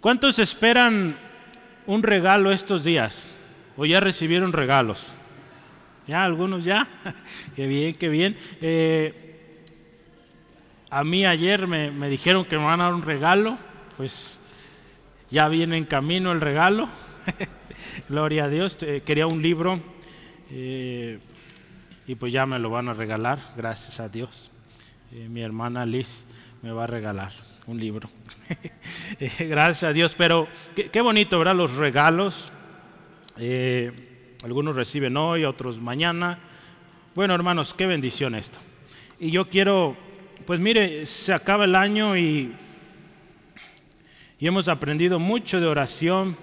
¿Cuántos esperan un regalo estos días? ¿O ya recibieron regalos? ¿Ya? ¿Algunos ya? qué bien, qué bien. Eh, a mí ayer me, me, dijeron que me van a dar un regalo, pues ya viene en camino el regalo. Gloria a Dios. Eh, quería un libro eh, y pues ya me lo van a regalar, gracias a Dios. mi hermana Liz me va a regalar un libro. gracias a Dios, pero qué, bonito, ¿verdad? Los regalos. algunos reciben hoy, otros mañana. Bueno, hermanos, qué bendición esto. Y yo quiero, pues mire, se acaba el año y y hemos aprendido mucho de oración.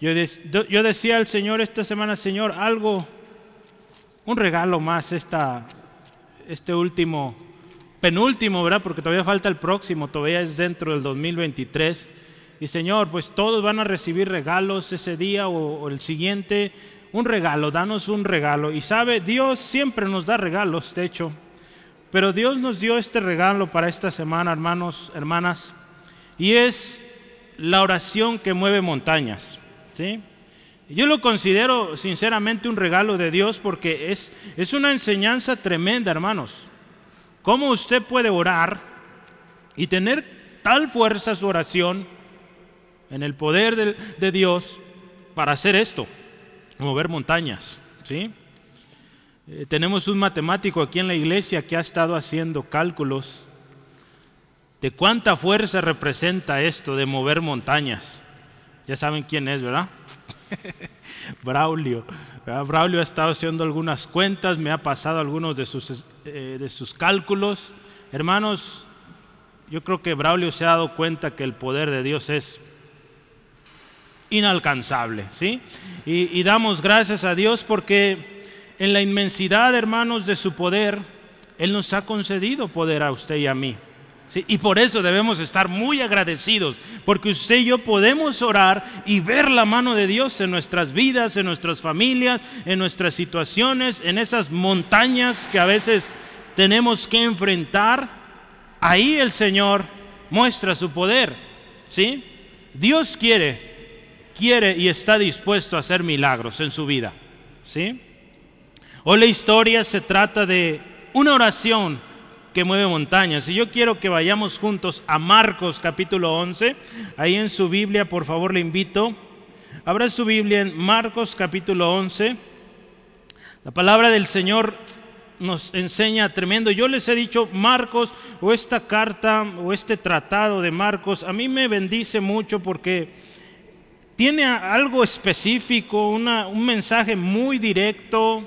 Yo, yo, decía al Señor esta semana, Señor, algo, un regalo más esta, este último, penúltimo, ¿verdad? Porque todavía falta el próximo, todavía es dentro del 2023. Y Señor, pues todos van a recibir regalos ese día o, el siguiente, un regalo, danos un regalo. Y sabe, Dios siempre nos da regalos, de hecho. Pero Dios nos dio este regalo para esta semana, hermanos, hermanas y es la oración que mueve montañas. ¿sí? Yo lo considero sinceramente un regalo de Dios porque es, es una enseñanza tremenda, hermanos. ¿Cómo usted puede orar y tener tal fuerza su oración en el poder de, Dios para hacer esto? Mover montañas. ¿sí? Eh, tenemos un matemático aquí en la iglesia que ha estado haciendo cálculos de cuánta fuerza representa esto de mover montañas. Ya saben quién es, ¿verdad? Braulio. Braulio ha estado haciendo algunas cuentas, me ha pasado algunos de sus, eh, de sus cálculos. Hermanos, yo creo que Braulio se ha dado cuenta que el poder de Dios es inalcanzable, ¿sí? Y, y damos gracias a Dios porque en la inmensidad, hermanos, de su poder, Él nos ha concedido poder a usted y a mí. Y por eso debemos estar muy agradecidos, porque usted y yo podemos orar y ver la mano de Dios en nuestras vidas, en nuestras familias, en nuestras situaciones, en esas montañas que a veces tenemos que enfrentar. Ahí el Señor muestra su poder. ¿sí? Dios quiere, quiere y está dispuesto a hacer milagros en su vida. ¿sí? Hoy la historia se trata de una oración que mueve montañas. Y yo quiero que vayamos juntos a Marcos capítulo 11. Ahí en su Biblia, por favor, le invito. Abra su Biblia en Marcos capítulo 11. La palabra del Señor nos enseña tremendo. Yo les he dicho, Marcos, o esta carta, o este tratado de Marcos, a mí me bendice mucho porque tiene algo específico, un mensaje muy directo.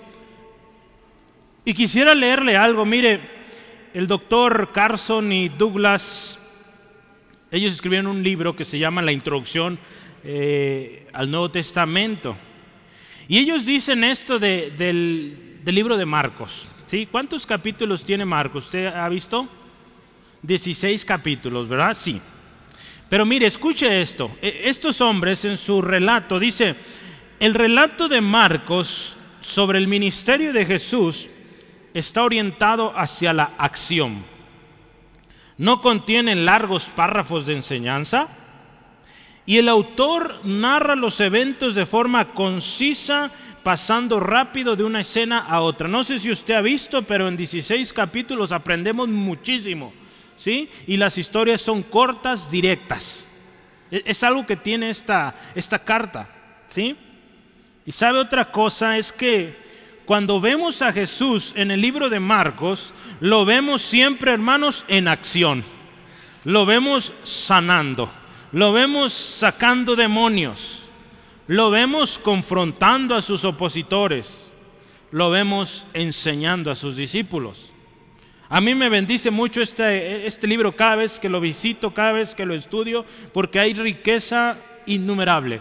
Y quisiera leerle algo, mire, el doctor Carson y Douglas, ellos escribieron un libro que se llama La Introducción eh, al Nuevo Testamento. Y ellos dicen esto del, libro de Marcos. ¿sí? ¿Cuántos capítulos tiene Marcos? ¿Usted ha visto? 16 capítulos, ¿verdad? Sí. Pero mire, escuche esto. E, estos hombres en su relato, dice, el relato de Marcos sobre el ministerio de Jesús está orientado hacia la acción. No contiene largos párrafos de enseñanza y el autor narra los eventos de forma concisa, pasando rápido de una escena a otra. No sé si usted ha visto, pero en 16 capítulos aprendemos muchísimo, ¿sí? Y las historias son cortas, directas. E-, es algo que tiene esta, esta carta, ¿sí? Y sabe otra cosa, es que cuando vemos a Jesús en el libro de Marcos, lo vemos siempre, hermanos, en acción. Lo vemos sanando, lo vemos sacando demonios, lo vemos confrontando a sus opositores, lo vemos enseñando a sus discípulos. A mí me bendice mucho este, este libro cada vez que lo visito, cada vez que lo estudio, porque hay riqueza innumerable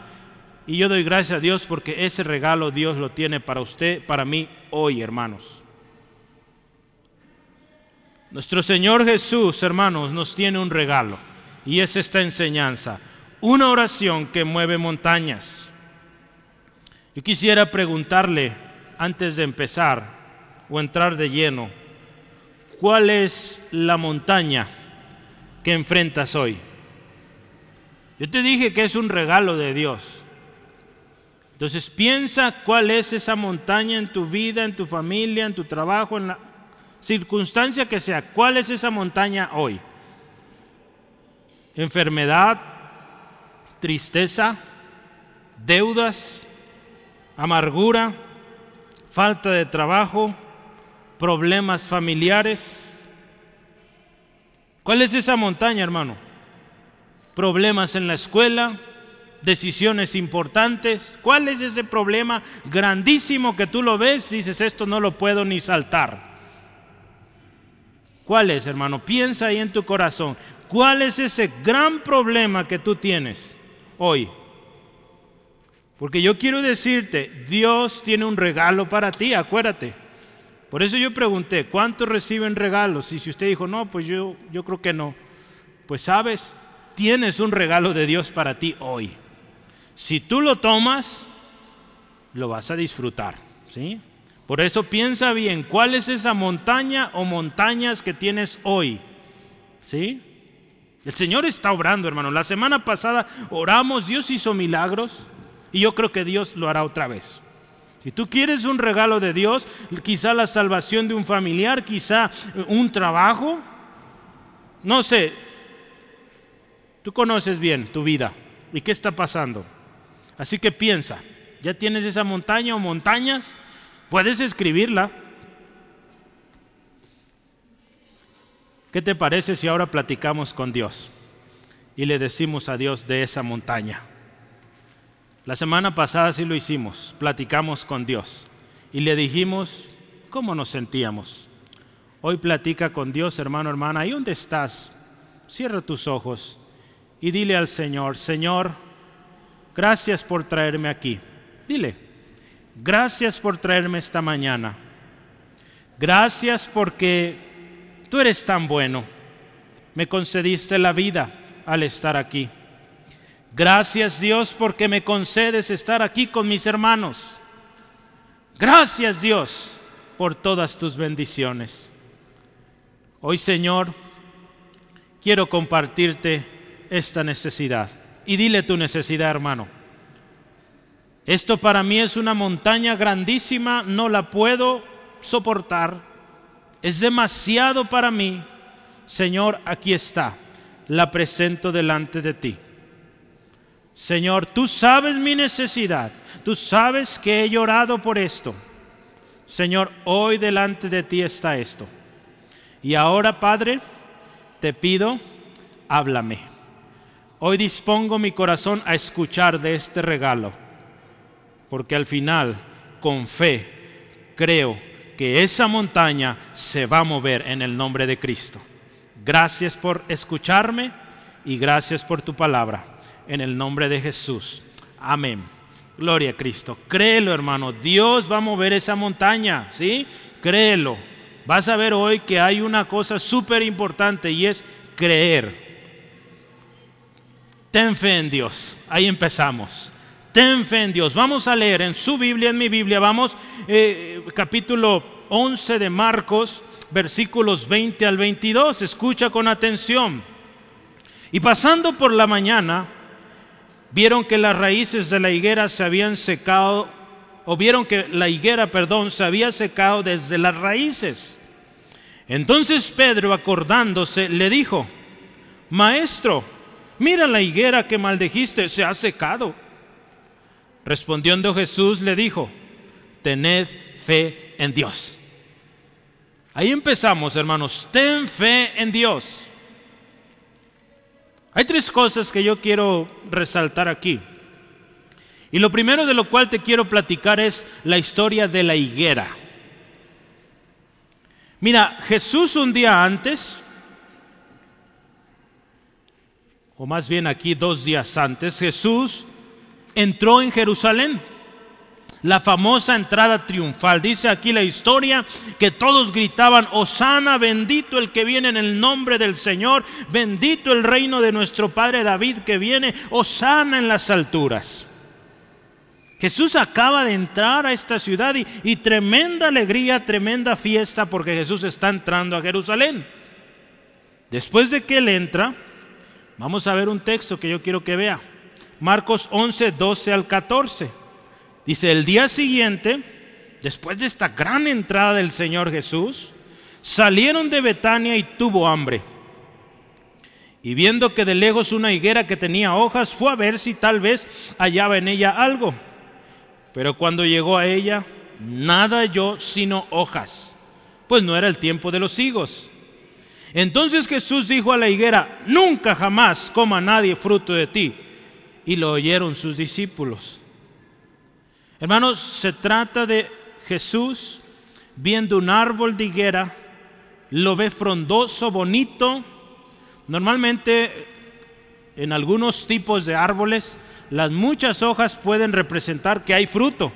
y yo doy gracias a Dios porque ese regalo Dios lo tiene para usted, para mí hoy, hermanos. Nuestro Señor Jesús, hermanos, nos tiene un regalo y es esta enseñanza, una oración que mueve montañas. Yo quisiera preguntarle antes de empezar o entrar de lleno, ¿cuál es la montaña que enfrentas hoy. Yo te dije que es un regalo de Dios. Entonces piensa cuál es esa montaña en tu vida, en tu familia, en tu trabajo, en la circunstancia que sea. ¿Cuál es esa montaña hoy? Enfermedad, tristeza, deudas, amargura, falta de trabajo, problemas familiares. ¿Cuál es esa montaña, hermano? Problemas en la escuela, decisiones importantes. ¿Cuál es ese problema grandísimo que tú lo ves y dices, esto no lo puedo ni saltar? ¿Cuál es, hermano? Piensa ahí en tu corazón. ¿Cuál es ese gran problema que tú tienes hoy? Porque yo quiero decirte, Dios tiene un regalo para ti, acuérdate. Por eso yo pregunté, ¿cuántos reciben regalos? Y si usted dijo, no, pues yo, yo creo que no. Pues sabes, tienes un regalo de Dios para ti hoy. Si tú lo tomas, lo vas a disfrutar. ¿sí? Por eso piensa bien, ¿cuál es esa montaña o montañas que tienes hoy? ¿Sí? El Señor está obrando, hermano. La semana pasada oramos, Dios hizo milagros y yo creo que Dios lo hará otra vez. Si tú quieres un regalo de Dios, quizá la salvación de un familiar, quizá un trabajo, no sé, tú conoces bien tu vida y qué está pasando. Así que piensa, ¿ya tienes esa montaña o montañas? Puedes escribirla. ¿Qué te parece si ahora platicamos con Dios y le decimos a Dios de esa montaña? La semana pasada sí lo hicimos, platicamos con Dios y le dijimos cómo nos sentíamos. Hoy platica con Dios, hermano, hermana, ahí donde estás, cierra tus ojos y dile al Señor, Señor, gracias por traerme aquí. Dile, gracias por traerme esta mañana. Gracias porque tú eres tan bueno. Me concediste la vida al estar aquí. Gracias Dios porque me concedes estar aquí con mis hermanos. Gracias Dios por todas tus bendiciones. Hoy Señor, quiero compartirte esta necesidad. Y dile tu necesidad, hermano. Esto para mí es una montaña grandísima, no la puedo soportar. Es demasiado para mí. Señor, aquí está. La presento delante de ti. Señor, tú sabes mi necesidad. Tú sabes que he llorado por esto. Señor, hoy delante de ti está esto. Y ahora, Padre, te pido, háblame. Hoy dispongo mi corazón a escuchar de este regalo, porque al final, con fe, creo que esa montaña se va a mover en el nombre de Cristo. Gracias por escucharme y gracias por tu palabra. En el nombre de Jesús. Amén. Gloria a Cristo. Créelo, hermano. Dios va a mover esa montaña, ¿sí? Créelo. Vas a ver hoy que hay una cosa súper importante y es creer. Ten fe en Dios. Ahí empezamos. Ten fe en Dios. Vamos a leer en su Biblia, en mi Biblia, vamos, eh, capítulo 11 de Marcos, versículos 20 al 22. Escucha con atención. Y pasando por la mañana, vieron que las raíces de la higuera se habían secado, o vieron que la higuera, perdón, se había secado desde las raíces. Entonces Pedro, acordándose, le dijo, Maestro, mira la higuera que maldijiste, se ha secado. Respondiendo Jesús le dijo, tened fe en Dios. Ahí empezamos, hermanos, ten fe en Dios. Hay tres cosas que yo quiero resaltar aquí. Y lo primero de lo cual te quiero platicar es la historia de la higuera. Mira, Jesús un día antes o más bien aquí dos días antes, Jesús entró en Jerusalén. La famosa entrada triunfal. Dice aquí la historia que todos gritaban, Osana, bendito el que viene en el nombre del Señor, bendito el reino de nuestro Padre David que viene, Osana en las alturas. Jesús acaba de entrar a esta ciudad y, y tremenda alegría, tremenda fiesta porque Jesús está entrando a Jerusalén. Después de que él entra, vamos a ver un texto que yo quiero que vea. Marcos 11, 12 al 14. Dice, el día siguiente, después de esta gran entrada del Señor Jesús, salieron de Betania y tuvo hambre. Y viendo que de lejos una higuera que tenía hojas, fue a ver si tal vez hallaba en ella algo. Pero cuando llegó a ella, nada halló sino hojas, pues no era el tiempo de los higos. Entonces Jesús dijo a la higuera, nunca jamás coma nadie fruto de ti. Y lo oyeron sus discípulos. Hermanos, se trata de Jesús viendo un árbol de higuera, lo ve frondoso, bonito. Normalmente en algunos tipos de árboles las muchas hojas pueden representar que hay fruto,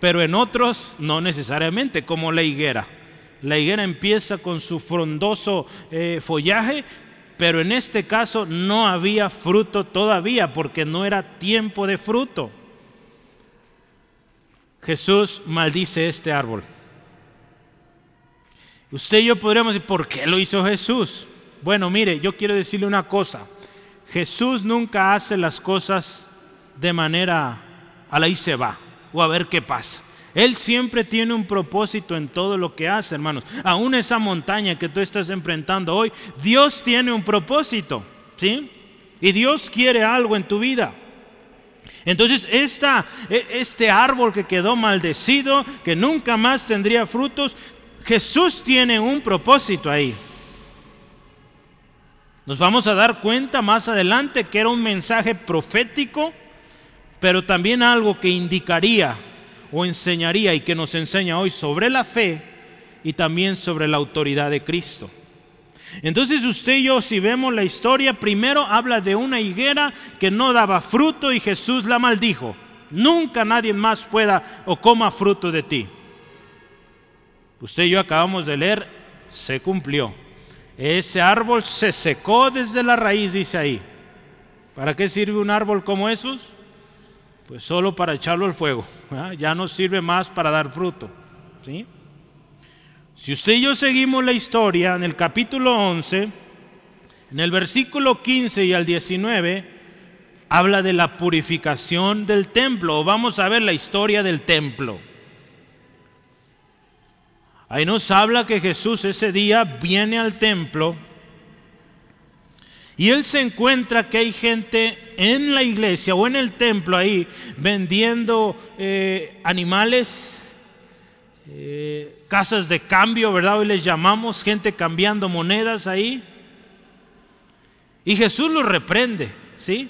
pero en otros no necesariamente, como la higuera. La higuera empieza con su frondoso eh, follaje, pero en este caso no había fruto todavía porque no era tiempo de fruto. Jesús maldice este árbol. Usted y yo podríamos decir, ¿por qué lo hizo Jesús? Bueno, mire, yo quiero decirle una cosa. Jesús nunca hace las cosas de manera a la y se va o a ver qué pasa. Él siempre tiene un propósito en todo lo que hace, hermanos. Aún esa montaña que tú estás enfrentando hoy, Dios tiene un propósito, ¿sí? Y Dios quiere algo en tu vida. Entonces, esta, e, este árbol que quedó maldecido, que nunca más tendría frutos, Jesús tiene un propósito ahí. Nos vamos a dar cuenta más adelante que era un mensaje profético, pero también algo que indicaría o enseñaría y que nos enseña hoy sobre la fe y también sobre la autoridad de Cristo. Entonces usted y yo, si vemos la historia, primero habla de una higuera que no daba fruto y Jesús la maldijo. Nunca nadie más pueda o coma fruto de ti. Usted y yo acabamos de leer, se cumplió. Ese árbol se secó desde la raíz, dice ahí. ¿Para qué sirve un árbol como esos? Pues solo para echarlo al fuego. Ya no sirve más para dar fruto. ¿sí? Si usted y yo seguimos la historia en el capítulo 11, en el versículo 15 y al 19, habla de la purificación del templo. Vamos a ver la historia del templo. Ahí nos habla que Jesús ese día viene al templo y él se encuentra que hay gente en la iglesia o en el templo ahí vendiendo eh, animales, eh, casas de cambio, ¿verdad? Hoy les llamamos gente cambiando monedas ahí. Y Jesús los reprende, ¿sí?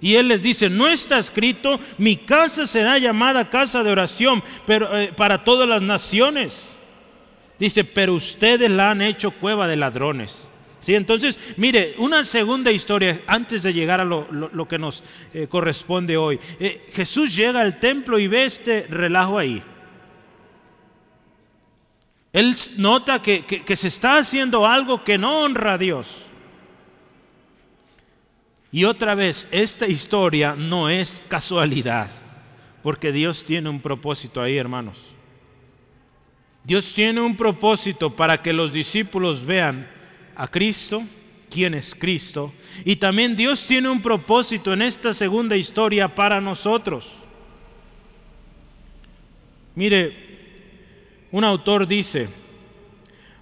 Y él les dice, no está escrito, mi casa será llamada casa de oración pero, eh, para todas las naciones. Dice, pero ustedes la han hecho cueva de ladrones. ¿Sí? Entonces, mire, una segunda historia antes de llegar a lo, que nos eh, corresponde hoy. Eh, Jesús llega al templo y ve este relajo ahí. Él nota que, que se está haciendo algo que no honra a Dios. Y otra vez, esta historia no es casualidad, porque Dios tiene un propósito ahí, hermanos. Dios tiene un propósito para que los discípulos vean a Cristo, quién es Cristo. Y también Dios tiene un propósito en esta segunda historia para nosotros. Mire, un autor dice,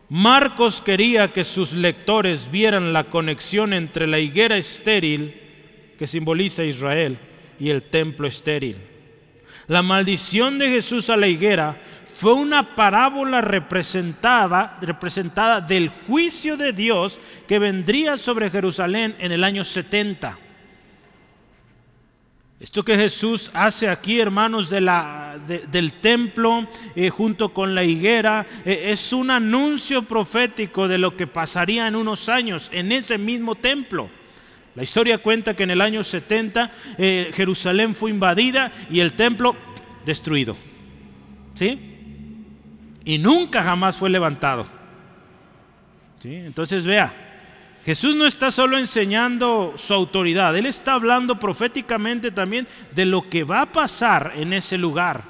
Marcos quería que sus lectores vieran la conexión entre la higuera estéril, que simboliza Israel, y el templo estéril. La maldición de Jesús a la higuera fue una parábola representada, representada del juicio de Dios que vendría sobre Jerusalén en el año 70. Esto que Jesús hace aquí, hermanos, del templo eh, junto con la higuera, eh, es un anuncio profético de lo que pasaría en unos años en ese mismo templo. La historia cuenta que en el año 70 eh, Jerusalén fue invadida y el templo destruido. ¿Sí? Y nunca jamás fue levantado. ¿Sí? Entonces vea, Jesús no está solo enseñando su autoridad, Él está hablando proféticamente también de lo que va a pasar en ese lugar.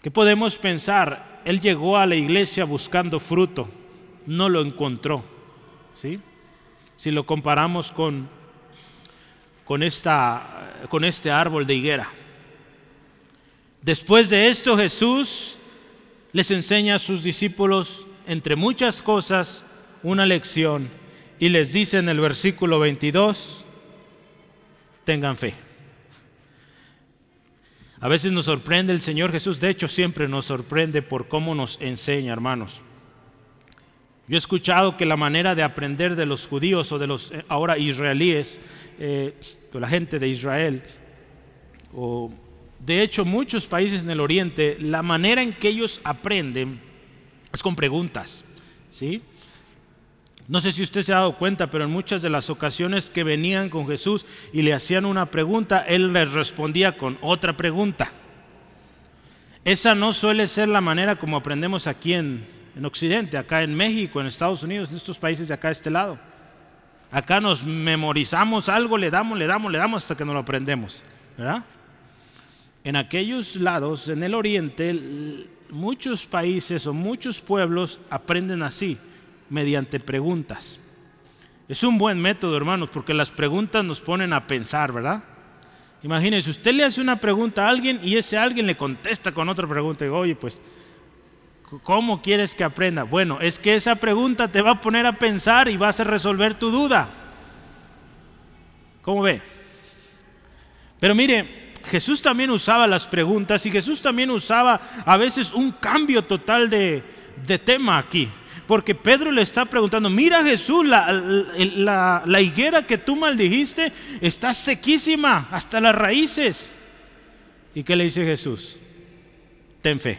¿Qué podemos pensar? él llegó a la iglesia buscando fruto, no lo encontró. ¿sí? Si lo comparamos con, con, esta, con este árbol de higuera. Después de esto Jesús les enseña a sus discípulos, entre muchas cosas, una lección y les dice en el versículo 22, tengan fe. A veces nos sorprende el Señor Jesús, de hecho siempre nos sorprende por cómo nos enseña, hermanos. Yo he escuchado que la manera de aprender de los judíos o de los eh, ahora israelíes, eh, de la gente de Israel, o de hecho muchos países en el oriente, la manera en que ellos aprenden es con preguntas. ¿sí? No sé si usted se ha dado cuenta, pero en muchas de las ocasiones que venían con Jesús y le hacían una pregunta, Él les respondía con otra pregunta. Esa no suele ser la manera como aprendemos aquí en, Occidente, acá en México, en Estados Unidos, en estos países de acá de este lado. Acá nos memorizamos algo, le damos, le damos, le damos hasta que nos lo aprendemos. ¿verdad? En aquellos lados, en el oriente, muchos países o muchos pueblos aprenden así mediante preguntas. Es un buen método, hermanos, porque las preguntas nos ponen a pensar, ¿verdad? Imagínense, usted le hace una pregunta a alguien y ese alguien le contesta con otra pregunta. Y oye, pues, ¿cómo quieres que aprenda? Bueno, es que esa pregunta te va a poner a pensar y vas a resolver tu duda. ¿Cómo ve? Pero mire, Jesús también usaba las preguntas y Jesús también usaba a veces un cambio total de, de tema aquí. Porque Pedro le está preguntando, mira Jesús, la, higuera que tú maldijiste está sequísima hasta las raíces. ¿Y qué le dice Jesús? Ten fe.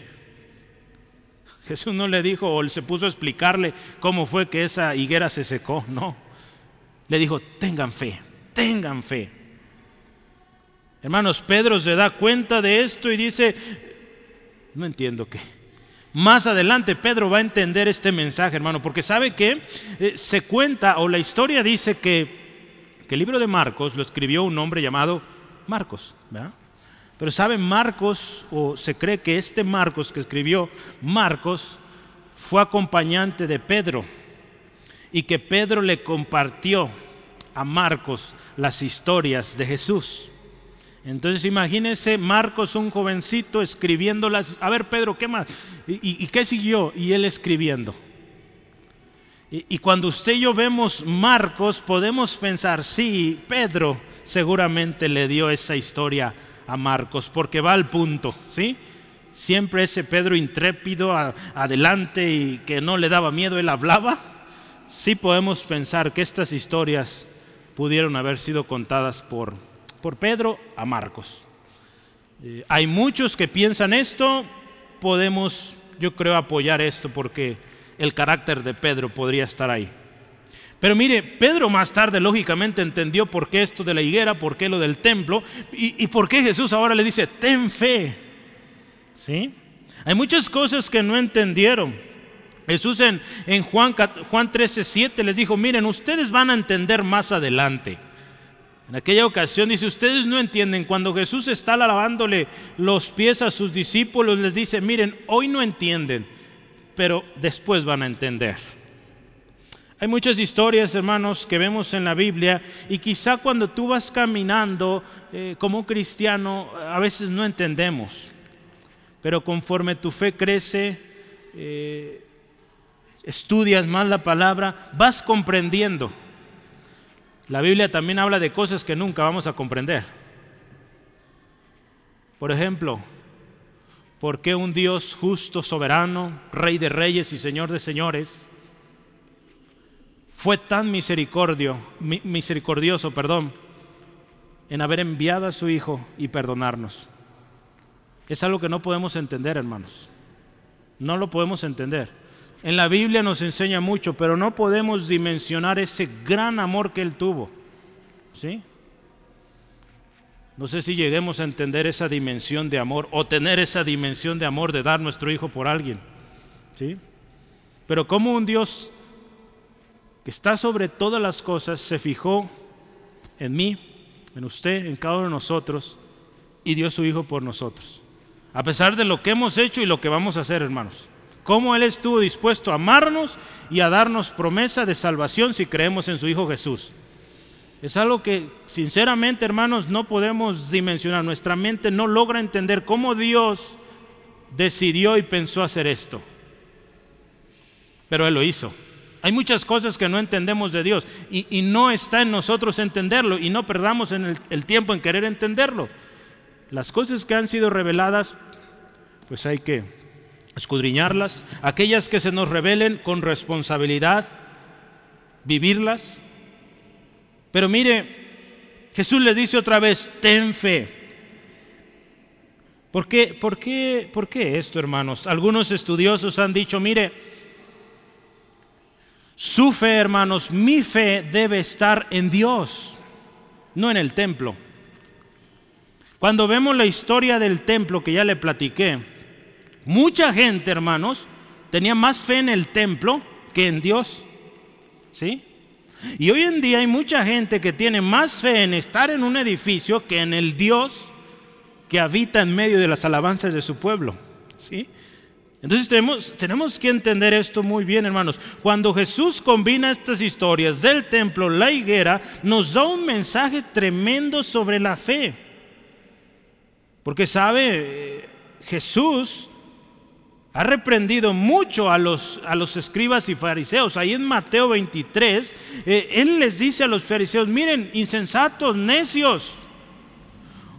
Jesús no le dijo o se puso a explicarle cómo fue que esa higuera se secó, no. Le dijo, tengan fe, tengan fe. Hermanos, Pedro se da cuenta de esto y dice, no entiendo qué. Más adelante Pedro va a entender este mensaje, hermano, porque sabe que eh, se cuenta o la historia dice que, el libro de Marcos lo escribió un hombre llamado Marcos, ¿verdad? Pero sabe Marcos, o se cree que este Marcos que escribió Marcos fue acompañante de Pedro y que Pedro le compartió a Marcos las historias de Jesús. Entonces imagínese Marcos, un jovencito, escribiéndolas. A ver, Pedro, ¿qué más? ¿Y, qué siguió? Y él escribiendo. Y, y, cuando usted y yo vemos Marcos, podemos pensar, sí, Pedro seguramente le dio esa historia a Marcos, porque va al punto, ¿sí? Siempre ese Pedro intrépido, adelante y que no le daba miedo, él hablaba. Sí podemos pensar que estas historias pudieron haber sido contadas por por Pedro a Marcos. Eh, hay muchos que piensan esto, podemos, yo creo, apoyar esto porque el carácter de Pedro podría estar ahí. Pero mire, Pedro más tarde lógicamente entendió por qué esto de la higuera, por qué lo del templo y, por qué Jesús ahora le dice, ten fe. ¿Sí? Hay muchas cosas que no entendieron. Jesús en, en Juan, Juan 13, 7 les dijo, miren, ustedes van a entender más adelante. En aquella ocasión dice, ustedes no entienden, cuando Jesús está lavándole los pies a sus discípulos, les dice, miren, hoy no entienden, pero después van a entender. Hay muchas historias, hermanos, que vemos en la Biblia y quizá cuando tú vas caminando eh, como un cristiano, a veces no entendemos, pero conforme tu fe crece, eh, estudias más la palabra, vas comprendiendo. La Biblia también habla de cosas que nunca vamos a comprender. Por ejemplo, ¿por qué un Dios justo, soberano, rey de reyes y señor de señores, fue tan misericordio, misericordioso, perdón, en haber enviado a su Hijo y perdonarnos? Es algo que no podemos entender, hermanos. No lo podemos entender. En la Biblia nos enseña mucho, pero no podemos dimensionar ese gran amor que Él tuvo. ¿Sí? No sé si lleguemos a entender esa dimensión de amor o tener esa dimensión de amor de dar nuestro hijo por alguien. ¿Sí? Pero como un Dios que está sobre todas las cosas se fijó en mí, en usted, en cada uno de nosotros y dio su hijo por nosotros. A pesar de lo que hemos hecho y lo que vamos a hacer, hermanos. Cómo Él estuvo dispuesto a amarnos y a darnos promesa de salvación si creemos en su Hijo Jesús. Es algo que sinceramente, hermanos, no podemos dimensionar. Nuestra mente no logra entender cómo Dios decidió y pensó hacer esto. Pero Él lo hizo. Hay muchas cosas que no entendemos de Dios y, no está en nosotros entenderlo y no perdamos en el tiempo en querer entenderlo. Las cosas que han sido reveladas, pues hay que escudriñarlas. Aquellas que se nos revelen con responsabilidad, vivirlas. Pero mire, Jesús le dice otra vez, ten fe. ¿Por qué, por qué, por qué esto, hermanos? Algunos estudiosos han dicho, mire, su fe, hermanos, mi fe debe estar en Dios, no en el templo. Cuando vemos la historia del templo que ya le platiqué, mucha gente, hermanos, tenía más fe en el templo que en Dios. ¿Sí? Y hoy en día hay mucha gente que tiene más fe en estar en un edificio que en el Dios que habita en medio de las alabanzas de su pueblo. ¿Sí? Entonces tenemos, tenemos, que entender esto muy bien, hermanos. Cuando Jesús combina estas historias del templo, la higuera, nos da un mensaje tremendo sobre la fe. Porque sabe, Jesús ha reprendido mucho a los, a los escribas y fariseos. Ahí en Mateo 23, eh, Él les dice a los fariseos, miren, insensatos, necios.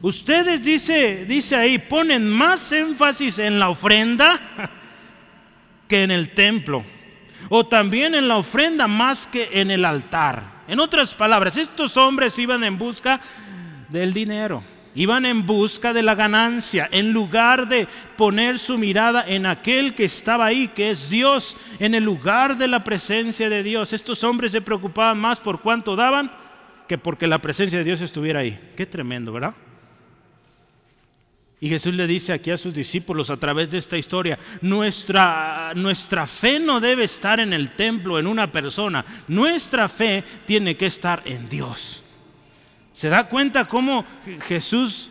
Ustedes, dice, dice ahí, ponen más énfasis en la ofrenda que en el templo. O también en la ofrenda más que en el altar. En otras palabras, estos hombres iban en busca del dinero Iban en busca de la ganancia, en lugar de poner su mirada en aquel que estaba ahí, que es Dios, en el lugar de la presencia de Dios. Estos hombres se preocupaban más por cuánto daban que porque la presencia de Dios estuviera ahí. Qué tremendo, ¿verdad? Y Jesús le dice aquí a sus discípulos a través de esta historia, nuestra, nuestra fe no debe estar en el templo, en una persona, nuestra fe tiene que estar en Dios. ¿Se da cuenta cómo Jesús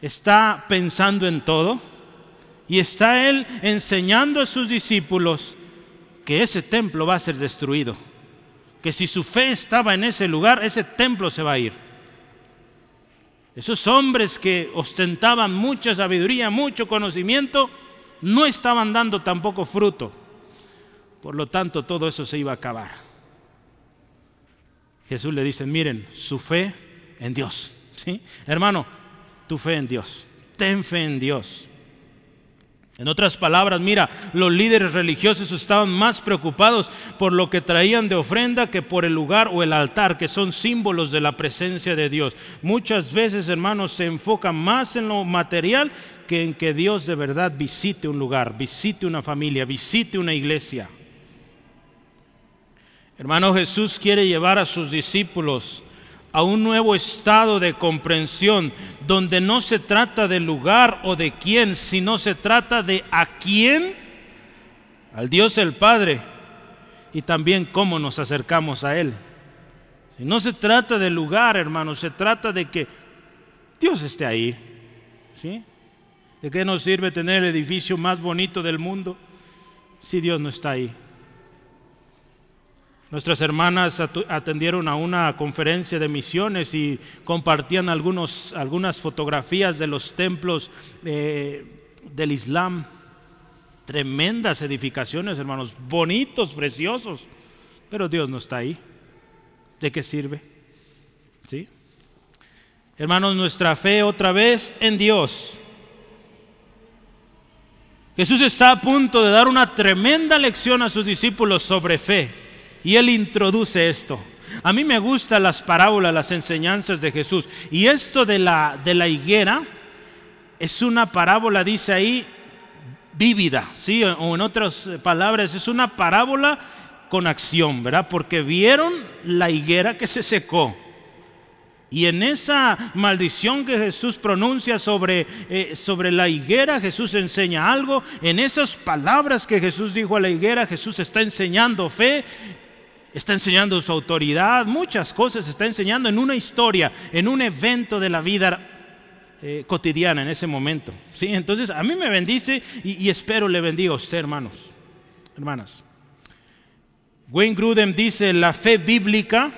está pensando en todo? Y está Él enseñando a sus discípulos que ese templo va a ser destruido. Que si su fe estaba en ese lugar, ese templo se va a ir. Esos hombres que ostentaban mucha sabiduría, mucho conocimiento, no estaban dando tampoco fruto. Por lo tanto, todo eso se iba a acabar. Jesús le dice, miren, su fe en Dios. ¿sí? Hermano, tu fe en Dios. Ten fe en Dios. En otras palabras, mira, los líderes religiosos estaban más preocupados por lo que traían de ofrenda que por el lugar o el altar, que son símbolos de la presencia de Dios. Muchas veces, hermanos, se enfocan más en lo material que en que Dios de verdad visite un lugar, visite una familia, visite una iglesia. Hermano, Jesús quiere llevar a sus discípulos a un nuevo estado de comprensión, donde no se trata del lugar o de quién, sino se trata de a quién, al Dios el Padre, y también cómo nos acercamos a Él. Si no se trata del lugar, hermano, se trata de que Dios esté ahí. ¿sí? ¿De qué nos sirve tener el edificio más bonito del mundo si Dios no está ahí? Nuestras hermanas atendieron a una conferencia de misiones y compartían algunos, algunas fotografías de los templos eh, del Islam. Tremendas edificaciones, hermanos, bonitos, preciosos. Pero Dios no está ahí. ¿De qué sirve? ¿Sí? Hermanos, nuestra fe otra vez en Dios. Jesús está a punto de dar una tremenda lección a sus discípulos sobre fe. Y él introduce esto. A mí me gustan las parábolas, las enseñanzas de Jesús. Y esto de la, de la higuera es una parábola, dice ahí, vívida, ¿sí? o en otras palabras, es una parábola con acción, ¿verdad? Porque vieron la higuera que se secó. Y en esa maldición que Jesús pronuncia sobre, eh, sobre la higuera, Jesús enseña algo. En esas palabras que Jesús dijo a la higuera, Jesús está enseñando fe está enseñando su autoridad, muchas cosas está enseñando en una historia, en un evento de la vida eh, cotidiana en ese momento. ¿sí? Entonces a mí me bendice y, espero le bendiga a usted, hermanos, hermanas. Wayne Grudem dice, la fe bíblica,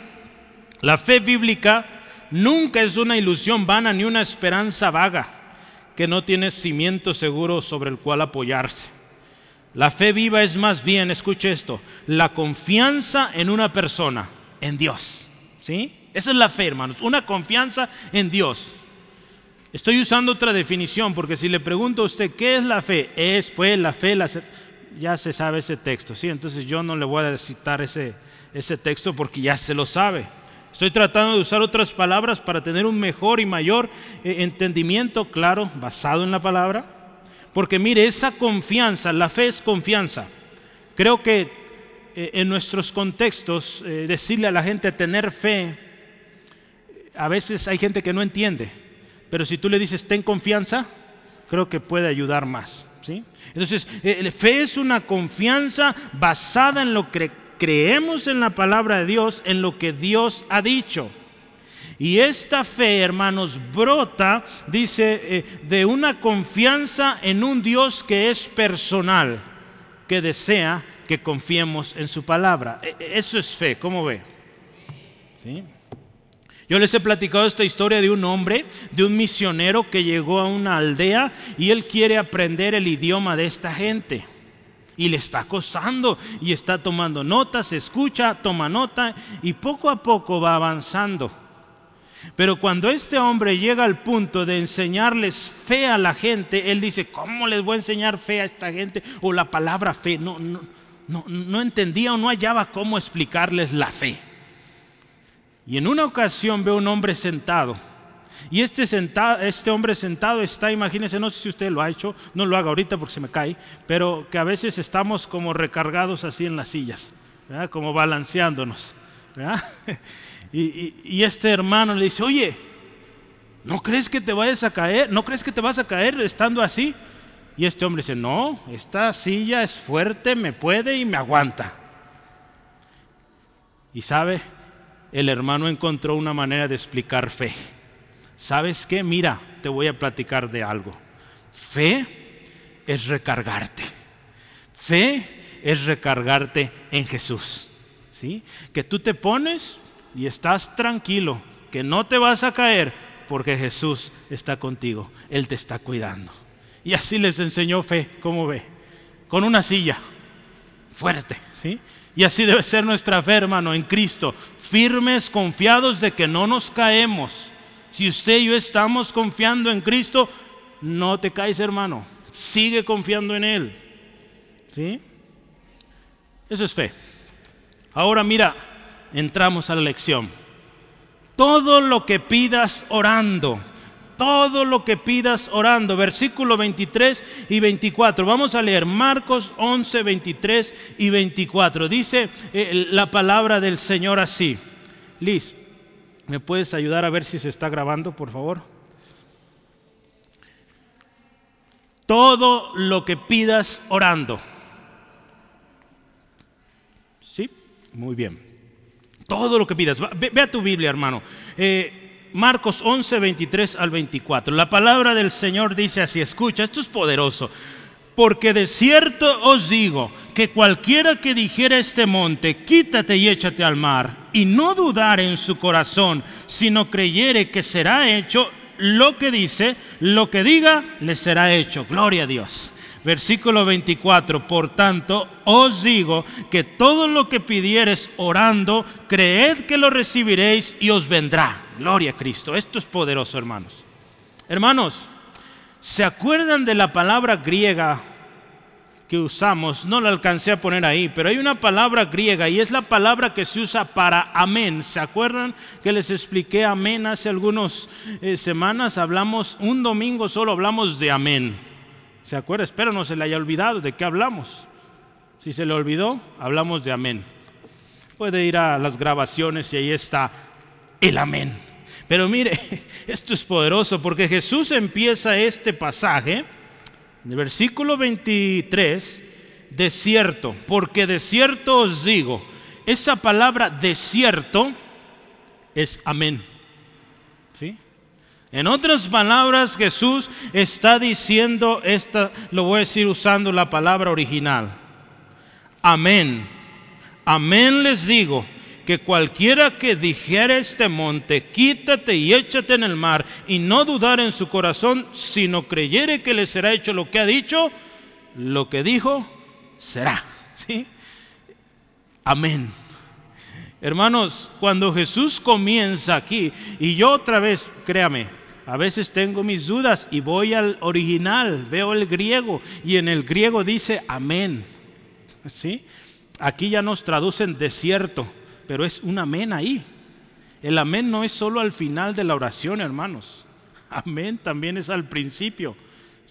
la fe bíblica nunca es una ilusión vana ni una esperanza vaga que no tiene cimiento seguro sobre el cual apoyarse. La fe viva es más bien, escuche esto, la confianza en una persona, en Dios. ¿Sí? Esa es la fe, hermanos, una confianza en Dios. Estoy usando otra definición porque si le pregunto a usted qué es la fe, es pues la fe, ya se sabe ese texto, ¿sí? Entonces yo no le voy a citar ese, ese texto porque ya se lo sabe. Estoy tratando de usar otras palabras para tener un mejor y mayor eh, entendimiento, claro, basado en la palabra. Porque mire, esa confianza, la fe es confianza. Creo que eh, en nuestros contextos, eh, decirle a la gente tener fe, a veces hay gente que no entiende, pero si tú le dices ten confianza, creo que puede ayudar más. ¿sí? Entonces, eh, fe es una confianza basada en lo que creemos en la palabra de Dios, en lo que Dios ha dicho. Y esta fe, hermanos, brota, dice, eh, de una confianza en un Dios que es personal, que desea que confiemos en su palabra. E, e, eso es fe, ¿cómo ve? Yo les he platicado esta historia de un hombre, de un misionero que llegó a una aldea y él quiere aprender el idioma de esta gente. Y le está costando y está tomando notas, escucha, toma nota y poco a poco va avanzando. Pero cuando este hombre llega al punto de enseñarles fe a la gente, él dice, ¿cómo les voy a enseñar fe a esta gente? O la palabra fe, no, no, no, no entendía o no hallaba cómo explicarles la fe. Y en una ocasión ve un hombre sentado. Y este, sentado, este hombre sentado está, imagínense, no sé si usted lo ha hecho, no lo haga ahorita porque se me cae, pero que a veces estamos como recargados así en las sillas, como balanceándonos. ¿verdad? Y, este hermano le dice, oye, ¿no crees que te vayas a caer? ¿No crees que te vas a caer estando así? Y este hombre dice, no, esta silla es fuerte, me puede y me aguanta. Y sabe, el hermano encontró una manera de explicar fe. ¿Sabes qué? Mira, te voy a platicar de algo. Fe es recargarte. Fe es recargarte en Jesús. ¿Sí? Que tú te pones y estás tranquilo, que no te vas a caer porque Jesús está contigo, Él te está cuidando. Y así les enseñó fe, ¿cómo ve? Con una silla fuerte, ¿sí? Y así debe ser nuestra fe, hermano, en Cristo, firmes, confiados de que no nos caemos. Si usted y yo estamos confiando en Cristo, no te caes, hermano. Sigue confiando en Él. ¿Sí? Eso es fe. Ahora mira, entramos a la lección. Todo lo que pidas orando, todo lo que pidas orando, versículo 23 y 24. Vamos a leer Marcos 11, 23 y 24. Dice eh, la palabra del Señor así. Liz, ¿me puedes ayudar a ver si se está grabando, por favor? Todo lo que pidas orando. ¿Sí? Muy bien. Todo lo que pidas. Ve, a tu Biblia, hermano. Eh, Marcos 11, 23 al 24. La palabra del Señor dice así, escucha, esto es poderoso. Porque de cierto os digo que cualquiera que dijera este monte, quítate y échate al mar, y no dudar en su corazón, sino creyere que será hecho lo que dice, lo que diga, le será hecho. Gloria a Dios. Versículo 24, por tanto, os digo que todo lo que pidieres orando, creed que lo recibiréis y os vendrá. Gloria a Cristo. Esto es poderoso, hermanos. Hermanos, ¿se acuerdan de la palabra griega que usamos? No la alcancé a poner ahí, pero hay una palabra griega y es la palabra que se usa para amén. ¿Se acuerdan que les expliqué amén hace algunas eh, semanas? Hablamos, un domingo solo hablamos de amén. ¿Se acuerda? Espero no se le haya olvidado de qué hablamos. Si se le olvidó, hablamos de amén. Puede ir a las grabaciones y ahí está el amén. Pero mire, esto es poderoso porque Jesús empieza este pasaje, en el versículo 23, desierto, porque desierto os digo, esa palabra desierto es amén. En otras palabras, Jesús está diciendo esta, lo voy a decir usando la palabra original. Amén. Amén les digo que cualquiera que dijera este monte, quítate y échate en el mar, y no dudar en su corazón, sino creyere que le será hecho lo que ha dicho, lo que dijo será. ¿Sí? Amén. Hermanos, cuando Jesús comienza aquí, y yo otra vez, créame, a veces tengo mis dudas y voy al original, veo el griego y en el griego dice amén. ¿Sí? Aquí ya nos traducen desierto, pero es un amén ahí. El amén no es solo al final de la oración, hermanos. Amén también es al principio.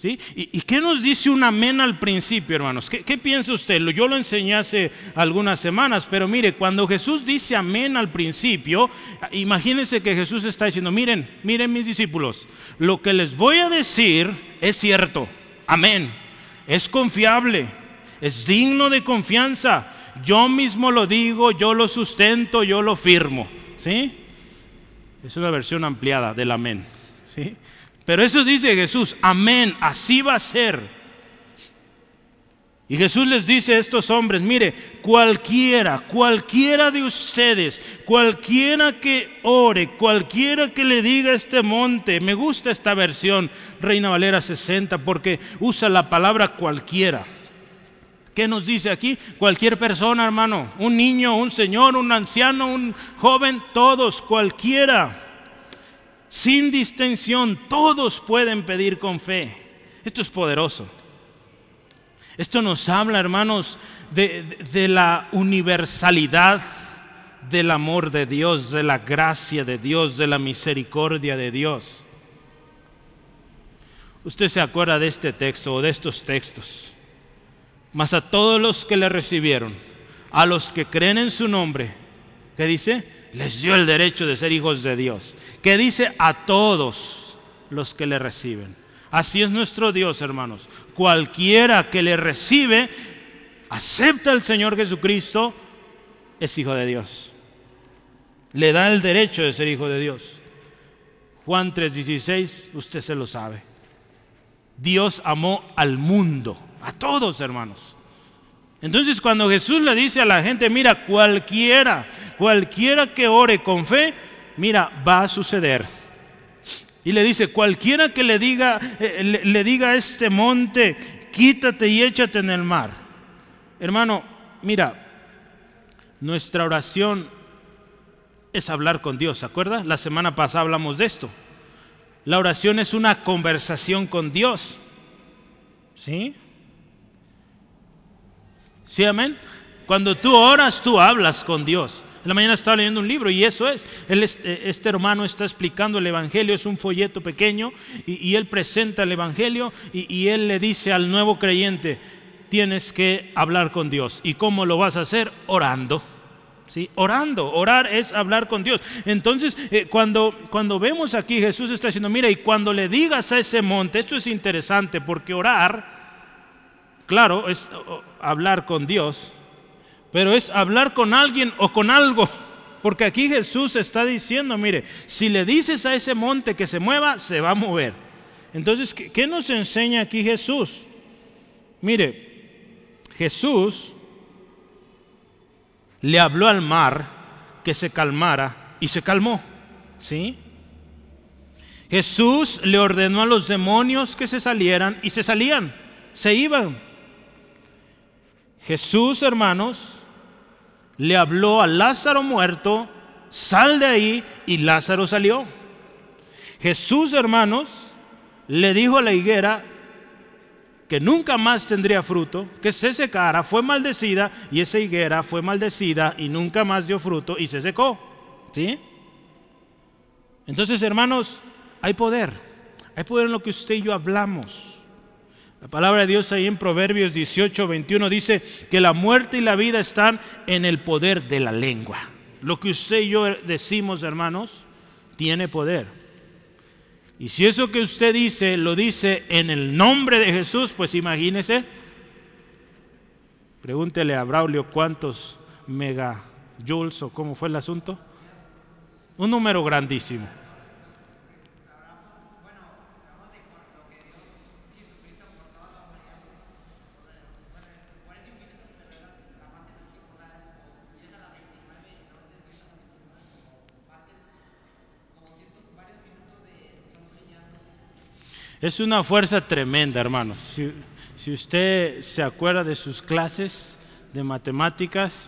¿Y, qué nos dice un amén al principio, hermanos? ¿Qué, piensa usted? Yo lo enseñé hace algunas semanas, pero mire, cuando Jesús dice amén al principio, imagínense que Jesús está diciendo, miren, miren mis discípulos, lo que les voy a decir es cierto, amén, es confiable, es digno de confianza, yo mismo lo digo, yo lo sustento, yo lo firmo, ¿sí? Es una versión ampliada del amén, ¿sí? Pero eso dice Jesús, amén, así va a ser. Y Jesús les dice a estos hombres, mire, cualquiera, cualquiera de ustedes, cualquiera que ore, cualquiera que le diga este monte, me gusta esta versión, Reina Valera 60, porque usa la palabra cualquiera. ¿Qué nos dice aquí? Cualquier persona, hermano, un niño, un señor, un anciano, un joven, todos, cualquiera sin distinción, todos pueden pedir con fe. Esto es poderoso. Esto nos habla, hermanos, de, la universalidad del amor de Dios, de la gracia de Dios, de la misericordia de Dios. Usted se acuerda de este texto o de estos textos. Mas a todos los que le recibieron, a los que creen en su nombre, ¿qué dice? Les dio el derecho de ser hijos de Dios, que dice a todos los que le reciben. Así es nuestro Dios, hermanos. Cualquiera que le recibe, acepta al Señor Jesucristo, es hijo de Dios. Le da el derecho de ser hijo de Dios. Juan 3:16, usted se lo sabe. Dios amó al mundo, a todos, hermanos. Entonces cuando Jesús le dice a la gente, mira, cualquiera, cualquiera que ore con fe, mira, va a suceder. Y le dice, cualquiera que le diga, eh, le, diga a este monte, quítate y échate en el mar. Hermano, mira, nuestra oración es hablar con Dios, ¿se acuerda? La semana pasada hablamos de esto. La oración es una conversación con Dios. ¿Sí? ¿Sí, amén? Cuando tú oras, tú hablas con Dios. En la mañana estaba leyendo un libro y eso es. Eh, este hermano está explicando el Evangelio, es un folleto pequeño y, él presenta el Evangelio y, él le dice al nuevo creyente, tienes que hablar con Dios. ¿Y cómo lo vas a hacer? Orando. ¿Sí? Orando, orar es hablar con Dios. Entonces, eh, cuando, cuando vemos aquí, Jesús está diciendo, mira, y cuando le digas a ese monte, esto es interesante porque orar Claro, es hablar con Dios, pero es hablar con alguien o con algo. Porque aquí Jesús está diciendo, mire, si le dices a ese monte que se mueva, se va a mover. Entonces, ¿qué, nos enseña aquí Jesús? Mire, Jesús le habló al mar que se calmara y se calmó. ¿Sí? Jesús le ordenó a los demonios que se salieran y se salían, se iban. Jesús, hermanos, le habló a Lázaro muerto, sal de ahí, y Lázaro salió. Jesús, hermanos, le dijo a la higuera que nunca más tendría fruto, que se secara, fue maldecida, y esa higuera fue maldecida y nunca más dio fruto y se secó. ¿Sí? Entonces, hermanos, hay poder. Hay poder en lo que usted y yo hablamos. La palabra de Dios ahí en Proverbios 18, 21 dice que la muerte y la vida están en el poder de la lengua. Lo que usted y yo decimos, hermanos, tiene poder. Y si eso que usted dice lo dice en el nombre de Jesús, pues imagínese. Pregúntele a Braulio cuántos megajoules o cómo fue el asunto. Un número grandísimo. Es una fuerza tremenda, hermanos. Si, usted se acuerda de sus clases de matemáticas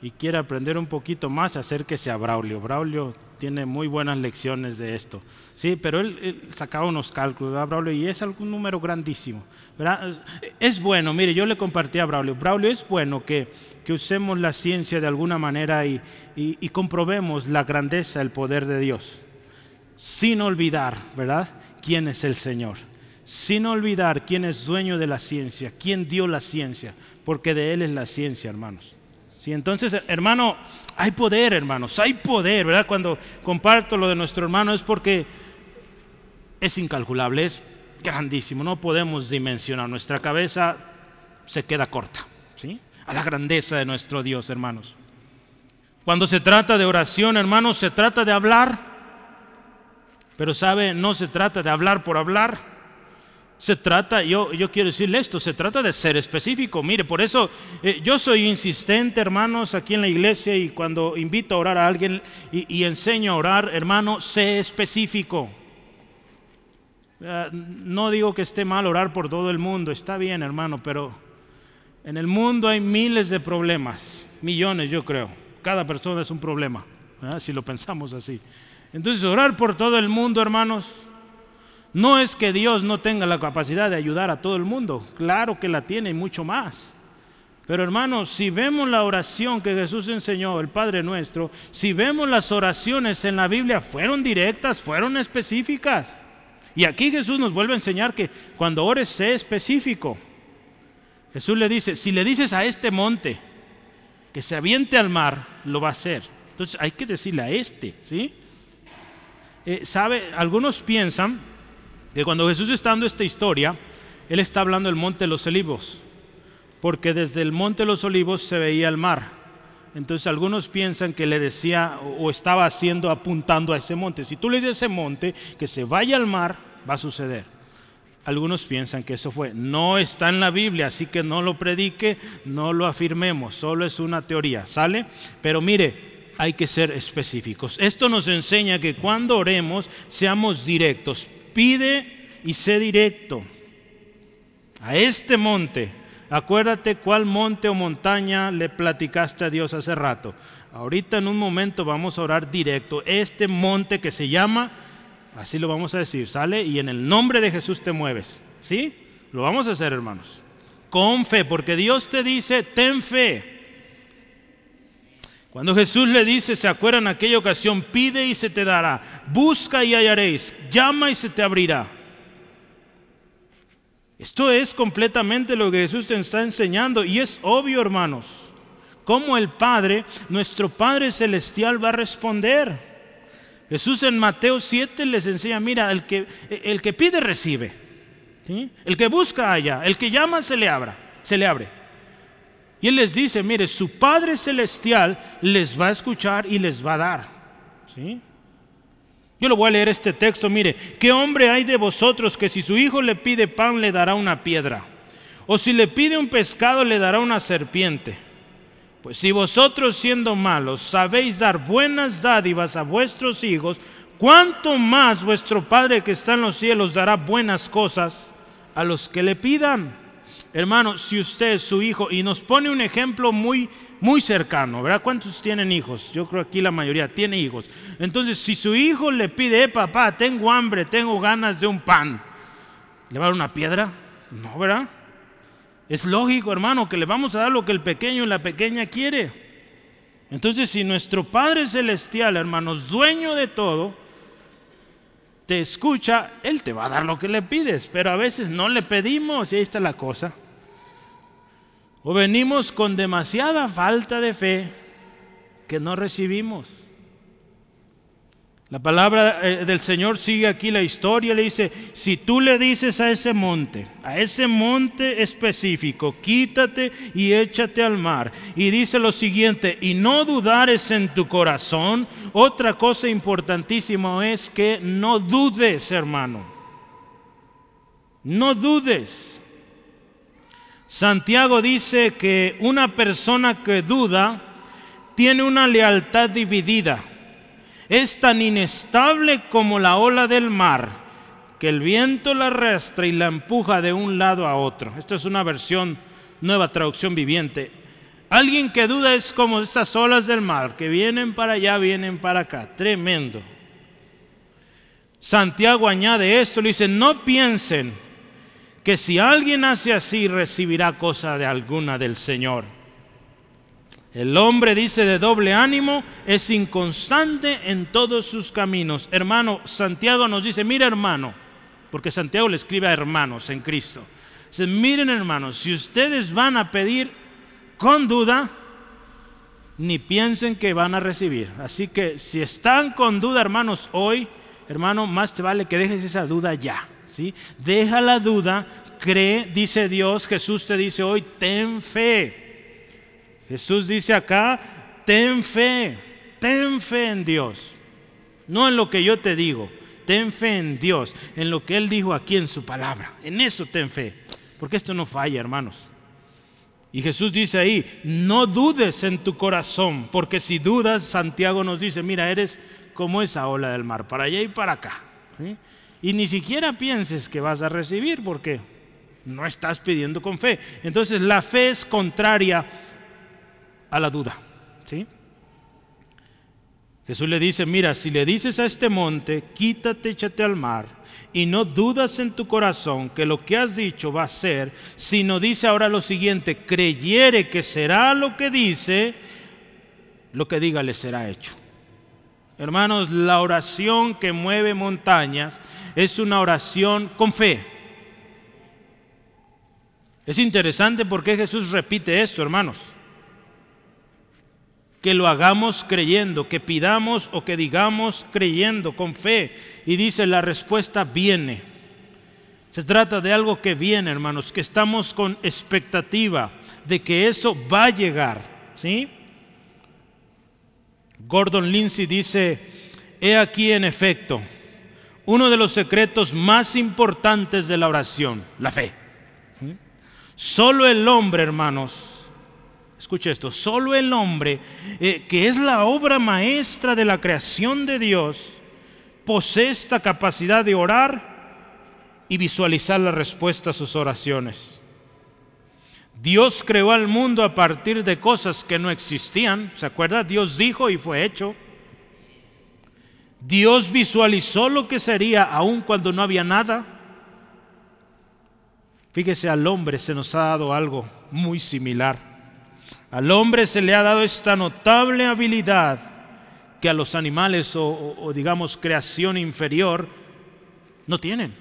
y quiere aprender un poquito más, acérquese a Braulio. Braulio tiene muy buenas lecciones de esto. Sí, pero él, sacaba unos cálculos, ¿verdad, Braulio? Y es algún número grandísimo. Es bueno, mire, yo le compartí a Braulio. Braulio, es bueno que, que usemos la ciencia de alguna manera y, comprobemos la grandeza, el poder de Dios. Sin olvidar, ¿verdad? ¿Quién es el Señor? Sin olvidar quién es dueño de la ciencia, quién dio la ciencia, porque de Él es la ciencia, hermanos. Sí, entonces, hermano, hay poder, hermanos, hay poder, ¿verdad? Cuando comparto lo de nuestro hermano es porque es incalculable, es grandísimo, no podemos dimensionar, nuestra cabeza se queda corta, ¿sí? A la grandeza de nuestro Dios, hermanos. Cuando se trata de oración, hermanos, se trata de hablar, pero sabe, no se trata de hablar por hablar. Se trata, yo, yo quiero decirle esto, se trata de ser específico. Mire, por eso eh, yo soy insistente, hermanos, aquí en la iglesia y cuando invito a orar a alguien y, enseño a orar, hermano, sé específico. no digo que esté mal orar por todo el mundo, está bien, hermano, pero en el mundo hay miles de problemas, millones yo creo. Cada persona es un problema, si lo pensamos así. Entonces, orar por todo el mundo, hermanos, no es que Dios no tenga la capacidad de ayudar a todo el mundo, claro que la tiene y mucho más. Pero hermanos, si vemos la oración que Jesús enseñó, el Padre nuestro, si vemos las oraciones en la Biblia, fueron directas, fueron específicas. Y aquí Jesús nos vuelve a enseñar que cuando ores, sé específico. Jesús le dice, si le dices a este monte que se aviente al mar, lo va a hacer. Entonces hay que decirle a este, ¿sí? Eh, ¿Sabe? Algunos piensan que cuando Jesús está dando esta historia, Él está hablando del monte de los olivos, porque desde el monte de los olivos se veía el mar. Entonces algunos piensan que le decía o estaba haciendo apuntando a ese monte. Si tú le dices a ese monte que se vaya al mar, va a suceder. Algunos piensan que eso fue. No está en la Biblia, así que no lo predique, no lo afirmemos, solo es una teoría, ¿sale? Pero mire, hay que ser específicos. Esto nos enseña que cuando oremos seamos directos pide y sé directo. A este monte, acuérdate cuál monte o montaña le platicaste a Dios hace rato. Ahorita en un momento vamos a orar directo. Este monte que se llama, así lo vamos a decir, sale y en el nombre de Jesús te mueves. ¿Sí? Lo vamos a hacer, hermanos. Con fe, porque Dios te dice, ten fe. Cuando Jesús le dice, se acuerdan aquella ocasión, pide y se te dará, busca y hallaréis, llama y se te abrirá. Esto es completamente lo que Jesús te está enseñando y es obvio, hermanos, cómo el Padre, nuestro Padre Celestial va a responder. Jesús en Mateo 7 les enseña, mira, el que, el que pide recibe, el que busca halla, el que llama se le abra, se le abre. Y Él les dice, mire, su Padre Celestial les va a escuchar y les va a dar. ¿Sí? Yo lo voy a leer este texto, mire, ¿qué hombre hay de vosotros que si su hijo le pide pan le dará una piedra? O si le pide un pescado le dará una serpiente. Pues si vosotros siendo malos sabéis dar buenas dádivas a vuestros hijos, ¿cuánto más vuestro Padre que está en los cielos dará buenas cosas a los que le pidan? Hermano, si usted es su hijo, y nos pone un ejemplo muy, muy cercano, ¿verdad? ¿Cuántos tienen hijos? Yo creo aquí la mayoría tiene hijos. Entonces, si su hijo le pide, eh, papá, tengo hambre, tengo ganas de un pan, ¿le va a dar una piedra? No, ¿verdad? Es lógico, hermano, que le vamos a dar lo que el pequeño y la pequeña quiere. Entonces, si nuestro Padre Celestial, hermanos, dueño de todo, te escucha, Él te va a dar lo que le pides, pero a veces no le pedimos y ahí está la cosa. O venimos con demasiada falta de fe que no recibimos. La palabra eh, del Señor sigue aquí la historia, le dice, si tú le dices a ese monte, a ese monte específico, quítate y échate al mar. Y dice lo siguiente, y no dudares en tu corazón. Otra cosa importantísima es que no dudes, hermano. No dudes. Santiago dice que una persona que duda tiene una lealtad dividida es tan inestable como la ola del mar, que el viento la arrastra y la empuja de un lado a otro. Esta es una versión, nueva traducción viviente. Alguien que duda es como esas olas del mar, que vienen para allá, vienen para acá. Tremendo. Santiago añade esto, le dice, no piensen que si alguien hace así recibirá cosa de alguna del Señor. El hombre, dice, de doble ánimo es inconstante en todos sus caminos. Hermano, Santiago nos dice, mira hermano, porque Santiago le escribe a hermanos en Cristo. Dice, miren hermanos, si ustedes van a pedir con duda, ni piensen que van a recibir. Así que si están con duda, hermanos, hoy, hermano, más te vale que dejes esa duda ya. ¿sí? Deja la duda, cree, dice Dios, Jesús te dice hoy, ten fe. Jesús dice acá, ten fe, ten fe en Dios, no en lo que yo te digo. Ten fe en Dios, en lo que Él dijo aquí en su palabra. En eso ten fe. Porque esto no falla, hermanos. Y Jesús dice ahí, no dudes en tu corazón, porque si dudas, Santiago nos dice, mira, eres como esa ola del mar, para allá y para acá. Y ni siquiera pienses que vas a recibir, porque no estás pidiendo con fe. Entonces la fe es contraria a la duda. ¿sí? Jesús le dice, mira, si le dices a este monte, quítate, échate al mar, y no dudas en tu corazón que lo que has dicho va a ser, sino dice ahora lo siguiente, creyere que será lo que dice, lo que diga le será hecho. Hermanos, la oración que mueve montañas es una oración con fe. Es interesante porque Jesús repite esto, hermanos que lo hagamos creyendo, que pidamos o que digamos creyendo, con fe. Y dice, la respuesta viene. Se trata de algo que viene, hermanos, que estamos con expectativa de que eso va a llegar. ¿sí? Gordon Lindsay dice, he aquí en efecto uno de los secretos más importantes de la oración, la fe. Solo el hombre, hermanos, Escuche esto, solo el hombre, eh, que es la obra maestra de la creación de Dios, posee esta capacidad de orar y visualizar la respuesta a sus oraciones. Dios creó al mundo a partir de cosas que no existían. ¿Se acuerda? Dios dijo y fue hecho. Dios visualizó lo que sería aun cuando no había nada. Fíjese, al hombre se nos ha dado algo muy similar. Al hombre se le ha dado esta notable habilidad que a los animales o, digamos creación inferior no tienen.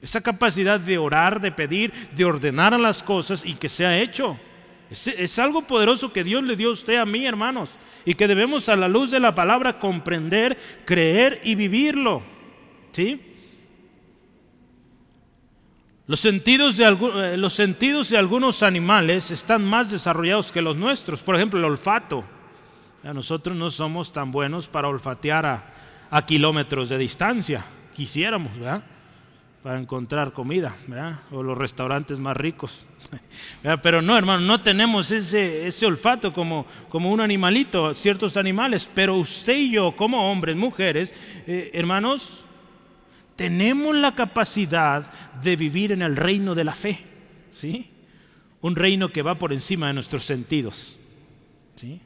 Esa capacidad de orar, de pedir, de ordenar a las cosas y que sea hecho. Es, es, algo poderoso que Dios le dio a usted a mí, hermanos, y que debemos a la luz de la palabra comprender, creer y vivirlo. ¿Sí? Los sentidos, de, eh, los sentidos de algunos animales están más desarrollados que los nuestros. Por ejemplo, el olfato. nosotros no somos tan buenos para olfatear a, kilómetros de distancia. Quisiéramos, ¿verdad? Para encontrar comida, ¿verdad? O los restaurantes más ricos. Pero no, hermano, no tenemos ese, ese olfato como, como un animalito, ciertos animales. Pero usted y yo, como hombres, mujeres, eh, hermanos, tenemos la capacidad de vivir en el reino de la fe, ¿sí? Un reino que va por encima de nuestros sentidos, ¿sí?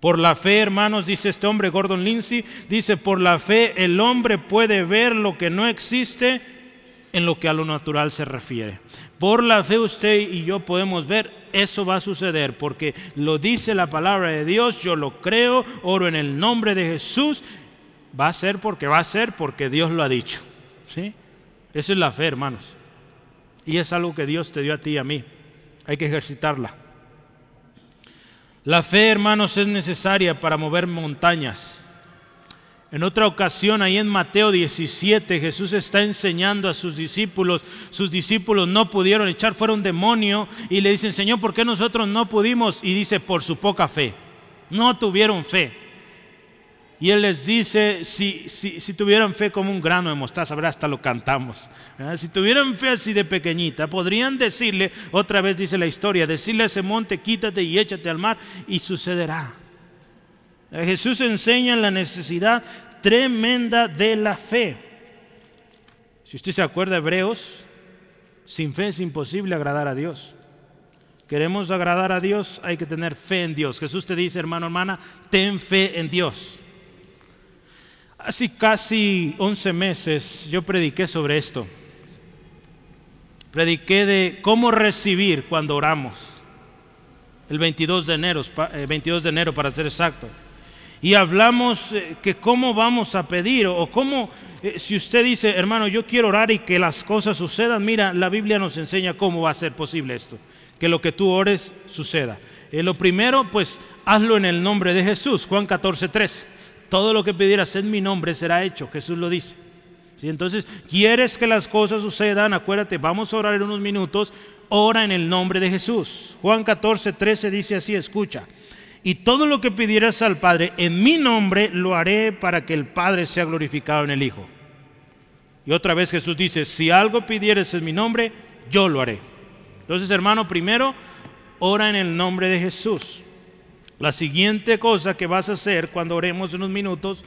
Por la fe, hermanos, dice este hombre, Gordon Lindsay, dice, por la fe el hombre puede ver lo que no existe en lo que a lo natural se refiere. Por la fe usted y yo podemos ver, eso va a suceder, porque lo dice la palabra de Dios, yo lo creo, oro en el nombre de Jesús, va a ser porque va a ser porque Dios lo ha dicho. ¿Sí? Eso es la fe, hermanos. Y es algo que Dios te dio a ti y a mí. Hay que ejercitarla. La fe, hermanos, es necesaria para mover montañas. En otra ocasión, ahí en Mateo 17, Jesús está enseñando a sus discípulos. Sus discípulos no pudieron echar fuera un demonio y le dicen, Señor, ¿por qué nosotros no pudimos? Y dice, por su poca fe. No tuvieron fe. Y Él les dice, si, si, tuvieran fe como un grano de mostaza, ver, hasta lo cantamos. Si tuvieran fe así de pequeñita, podrían decirle, otra vez dice la historia, decirle a ese monte, quítate y échate al mar, y sucederá. Jesús enseña la necesidad tremenda de la fe. Si usted se acuerda, Hebreos, sin fe es imposible agradar a Dios. Queremos agradar a Dios, hay que tener fe en Dios. Jesús te dice, hermano, hermana, ten fe en Dios. Hace casi 11 meses yo prediqué sobre esto. Prediqué de cómo recibir cuando oramos. El 22 de enero, 22 eh, de enero para ser exacto. Y hablamos eh, que cómo vamos a pedir o cómo, eh, si usted dice, hermano, yo quiero orar y que las cosas sucedan, mira, la Biblia nos enseña cómo va a ser posible esto, que lo que tú ores suceda. lo primero, pues hazlo en el nombre de Jesús, Juan 14, 3. Todo lo que pidieras en mi nombre será hecho, Jesús lo dice. Entonces, ¿quieres que las cosas sucedan? Acuérdate, vamos a orar en unos minutos. Ora en el nombre de Jesús. Juan 14, 13 dice así, escucha. Y todo lo que pidieras al Padre en mi nombre lo haré para que el Padre sea glorificado en el Hijo. Y otra vez Jesús dice, si algo pidieres en mi nombre, yo lo haré. Entonces, hermano, primero, ora en el nombre de Jesús. La siguiente cosa que vas a hacer cuando oremos unos minutos,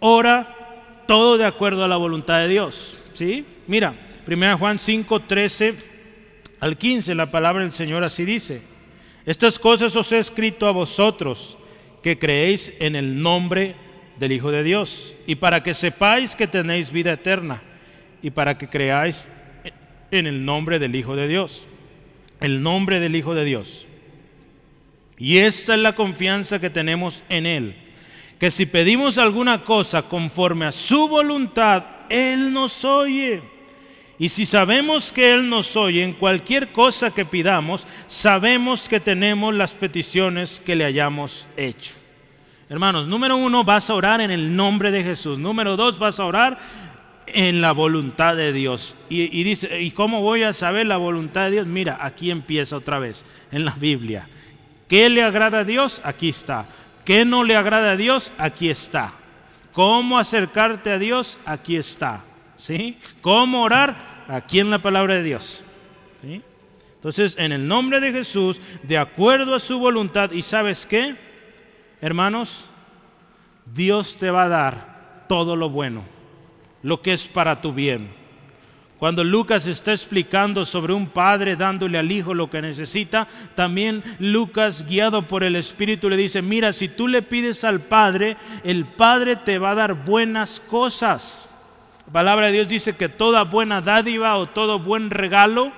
ora todo de acuerdo a la voluntad de Dios. ¿sí? Mira, 1 Juan 5, 13 al 15, la palabra del Señor así dice. Estas cosas os he escrito a vosotros que creéis en el nombre del Hijo de Dios y para que sepáis que tenéis vida eterna y para que creáis en el nombre del Hijo de Dios. El nombre del Hijo de Dios. Y esta es la confianza que tenemos en Él que si pedimos alguna cosa conforme a su voluntad, Él nos oye. Y si sabemos que Él nos oye en cualquier cosa que pidamos, sabemos que tenemos las peticiones que le hayamos hecho. Hermanos, número uno, vas a orar en el nombre de Jesús. Número dos, vas a orar en la voluntad de Dios. Y, y, dice, ¿y cómo voy a saber la voluntad de Dios? Mira, aquí empieza otra vez, en la Biblia. ¿Qué le agrada a Dios? Aquí está. ¿Qué no le agrada a Dios? Aquí está. ¿Cómo acercarte a Dios? Aquí está. ¿Sí? ¿Cómo orar? Aquí en la palabra de Dios. Entonces, en el nombre de Jesús, de acuerdo a su voluntad, ¿y sabes qué? Hermanos, Dios te va a dar todo lo bueno, lo que es para tu bien. Cuando Lucas está explicando sobre un padre dándole al hijo lo que necesita, también Lucas, guiado por el Espíritu, le dice, mira, si tú le pides al Padre, el Padre te va a dar buenas cosas. La palabra de Dios dice que toda buena dádiva o todo buen regalo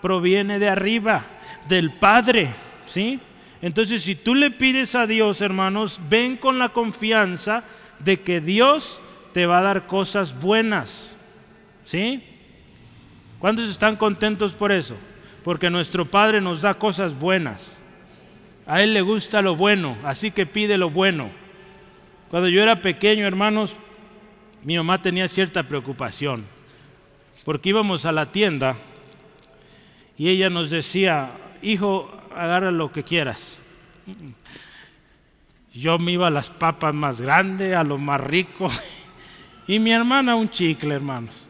proviene de arriba, del Padre, ¿sí? Entonces, si tú le pides a Dios, hermanos, ven con la confianza de que Dios te va a dar cosas buenas, ¿sí? ¿Cuántos están contentos por eso? Porque nuestro Padre nos da cosas buenas. A Él le gusta lo bueno, así que pide lo bueno. Cuando yo era pequeño, hermanos, mi mamá tenía cierta preocupación, porque íbamos a la tienda y ella nos decía, hijo, agarra lo que quieras. Yo me iba a las papas más grandes, a lo más rico, y mi hermana un chicle, hermanos.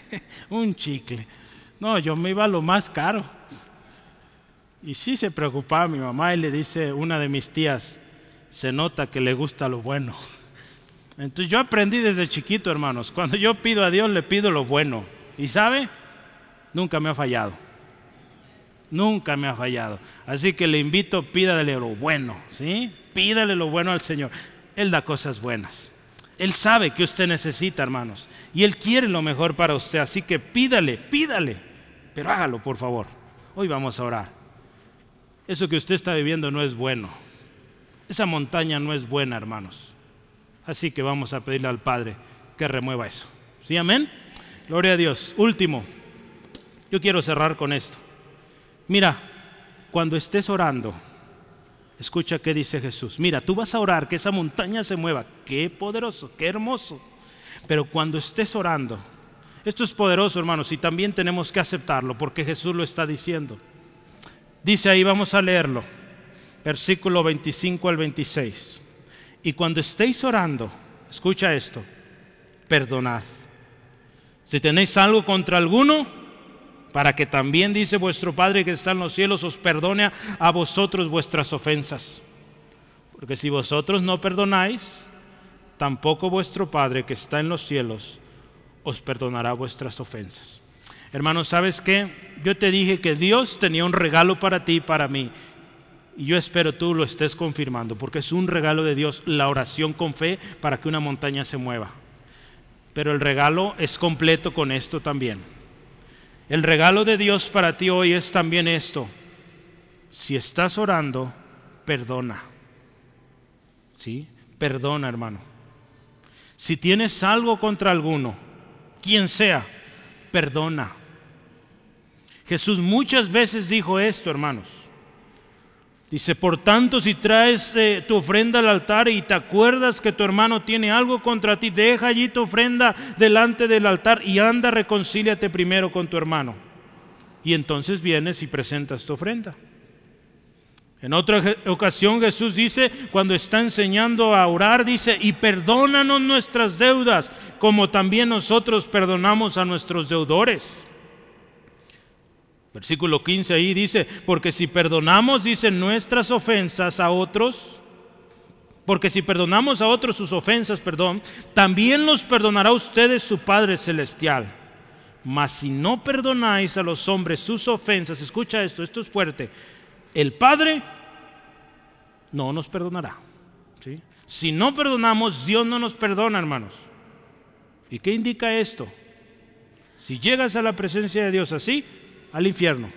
un chicle. No, yo me iba a lo más caro. Y sí se preocupaba mi mamá y le dice una de mis tías, se nota que le gusta lo bueno. Entonces yo aprendí desde chiquito, hermanos, cuando yo pido a Dios le pido lo bueno. ¿Y sabe? Nunca me ha fallado. Nunca me ha fallado. Así que le invito, pídale lo bueno, ¿sí? Pídale lo bueno al Señor. Él da cosas buenas. Él sabe que usted necesita, hermanos. Y Él quiere lo mejor para usted. Así que pídale, pídale. Pero hágalo, por favor. Hoy vamos a orar. Eso que usted está viviendo no es bueno. Esa montaña no es buena, hermanos. Así que vamos a pedirle al Padre que remueva eso. ¿Sí, amén? Gloria a Dios. Último. Yo quiero cerrar con esto. Mira, cuando estés orando, Escucha qué dice Jesús. Mira, tú vas a orar que esa montaña se mueva. Qué poderoso, qué hermoso. Pero cuando estés orando, esto es poderoso, hermanos, y también tenemos que aceptarlo porque Jesús lo está diciendo. Dice ahí, vamos a leerlo, versículo 25 al 26. Y cuando estéis orando, escucha esto, perdonad. Si tenéis algo contra alguno, para que también, dice vuestro Padre que está en los cielos, os perdone a vosotros vuestras ofensas. Porque si vosotros no perdonáis, tampoco vuestro Padre que está en los cielos os perdonará vuestras ofensas. Hermanos, ¿sabes qué? Yo te dije que Dios tenía un regalo para ti y para mí. Y yo espero tú lo estés confirmando, porque es un regalo de Dios, la oración con fe para que una montaña se mueva. Pero el regalo es completo con esto también. El regalo de Dios para ti hoy es también esto. Si estás orando, perdona. ¿Sí? Perdona, hermano. Si tienes algo contra alguno, quien sea, perdona. Jesús muchas veces dijo esto, hermanos. Dice, por tanto, si traes eh, tu ofrenda al altar y te acuerdas que tu hermano tiene algo contra ti, deja allí tu ofrenda delante del altar y anda, reconcíliate primero con tu hermano. Y entonces vienes y presentas tu ofrenda. En otra ocasión Jesús dice, cuando está enseñando a orar, dice, y perdónanos nuestras deudas, como también nosotros perdonamos a nuestros deudores. Versículo 15 ahí dice, porque si perdonamos, dice, nuestras ofensas a otros, porque si perdonamos a otros sus ofensas, perdón, también los perdonará a ustedes su Padre Celestial. Mas si no perdonáis a los hombres sus ofensas, escucha esto, esto es fuerte, el Padre no nos perdonará. Si no perdonamos, Dios no nos perdona, hermanos. ¿Y qué indica esto? Si llegas a la presencia de Dios así, al infierno,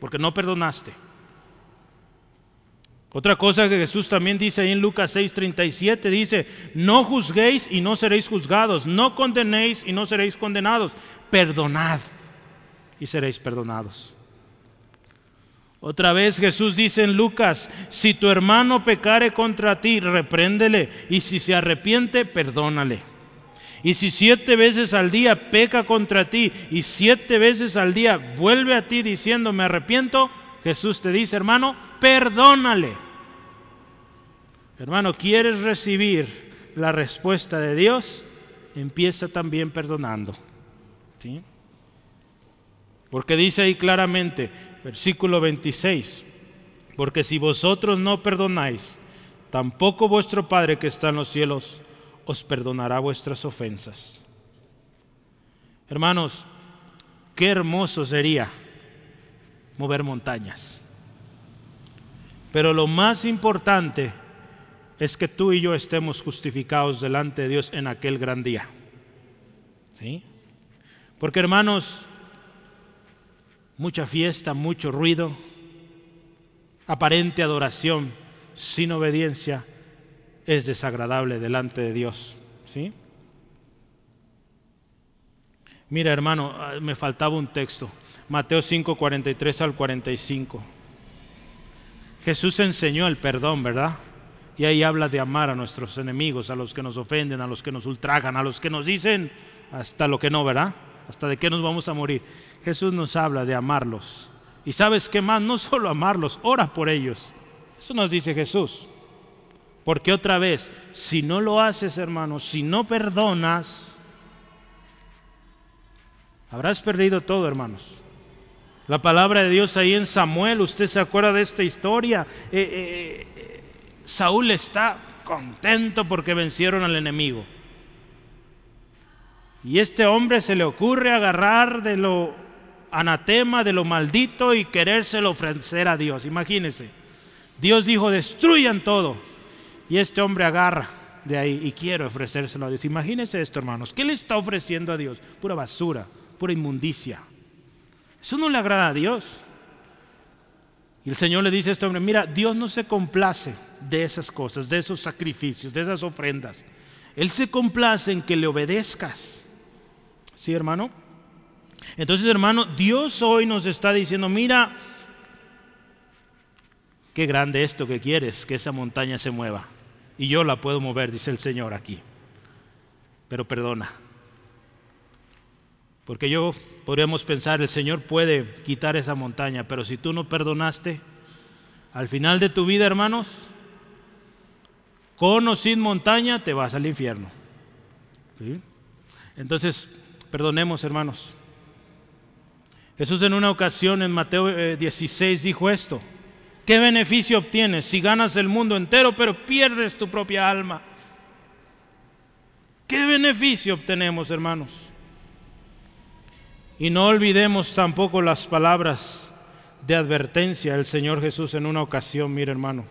porque no perdonaste. Otra cosa que Jesús también dice ahí en Lucas 6:37, dice, no juzguéis y no seréis juzgados, no condenéis y no seréis condenados, perdonad y seréis perdonados. Otra vez Jesús dice en Lucas, si tu hermano pecare contra ti, repréndele, y si se arrepiente, perdónale. Y si siete veces al día peca contra ti y siete veces al día vuelve a ti diciendo me arrepiento, Jesús te dice, hermano, perdónale. Hermano, ¿quieres recibir la respuesta de Dios? Empieza también perdonando. ¿Sí? Porque dice ahí claramente, versículo 26, porque si vosotros no perdonáis, tampoco vuestro Padre que está en los cielos os perdonará vuestras ofensas. Hermanos, qué hermoso sería mover montañas. Pero lo más importante es que tú y yo estemos justificados delante de Dios en aquel gran día. ¿Sí? Porque hermanos, mucha fiesta, mucho ruido, aparente adoración sin obediencia es desagradable delante de Dios. ¿sí? Mira, hermano, ah, me faltaba un texto. Mateo 5, 43 al 45. Jesús enseñó el perdón, ¿verdad? Y ahí habla de amar a nuestros enemigos, a los que nos ofenden, a los que nos ultrajan, a los que nos dicen hasta lo que no, ¿verdad? Hasta de qué nos vamos a morir. Jesús nos habla de amarlos. Y sabes qué más, no solo amarlos, ora por ellos. Eso nos dice Jesús. Porque otra vez, si no lo haces, hermano, si no perdonas, habrás perdido todo, hermanos. La palabra de Dios ahí en Samuel, usted se acuerda de esta historia. Eh, eh, eh, Saúl está contento porque vencieron al enemigo. Y este hombre se le ocurre agarrar de lo anatema, de lo maldito y querérselo ofrecer a Dios. Imagínense. Dios dijo, destruyan todo. Y este hombre agarra de ahí y quiere ofrecérselo a Dios. Imagínense esto, hermanos. ¿Qué le está ofreciendo a Dios? Pura basura, pura inmundicia. Eso no le agrada a Dios. Y el Señor le dice a este hombre, mira, Dios no se complace de esas cosas, de esos sacrificios, de esas ofrendas. Él se complace en que le obedezcas. ¿Sí, hermano? Entonces, hermano, Dios hoy nos está diciendo, mira, qué grande esto que quieres, que esa montaña se mueva y yo la puedo mover, dice el Señor aquí. Pero perdona. Porque yo podríamos pensar, el Señor puede quitar esa montaña, pero si tú no perdonaste, al final de tu vida, hermanos, con o sin montaña, te vas al infierno. Entonces, perdonemos, hermanos. Jesús en una ocasión en Mateo 16 eh, dijo esto. ¿Qué beneficio obtienes si ganas el mundo entero pero pierdes tu propia alma? ¿Qué beneficio obtenemos, hermanos? Y no olvidemos tampoco las palabras de advertencia del Señor Jesús en una ocasión, mire hermano.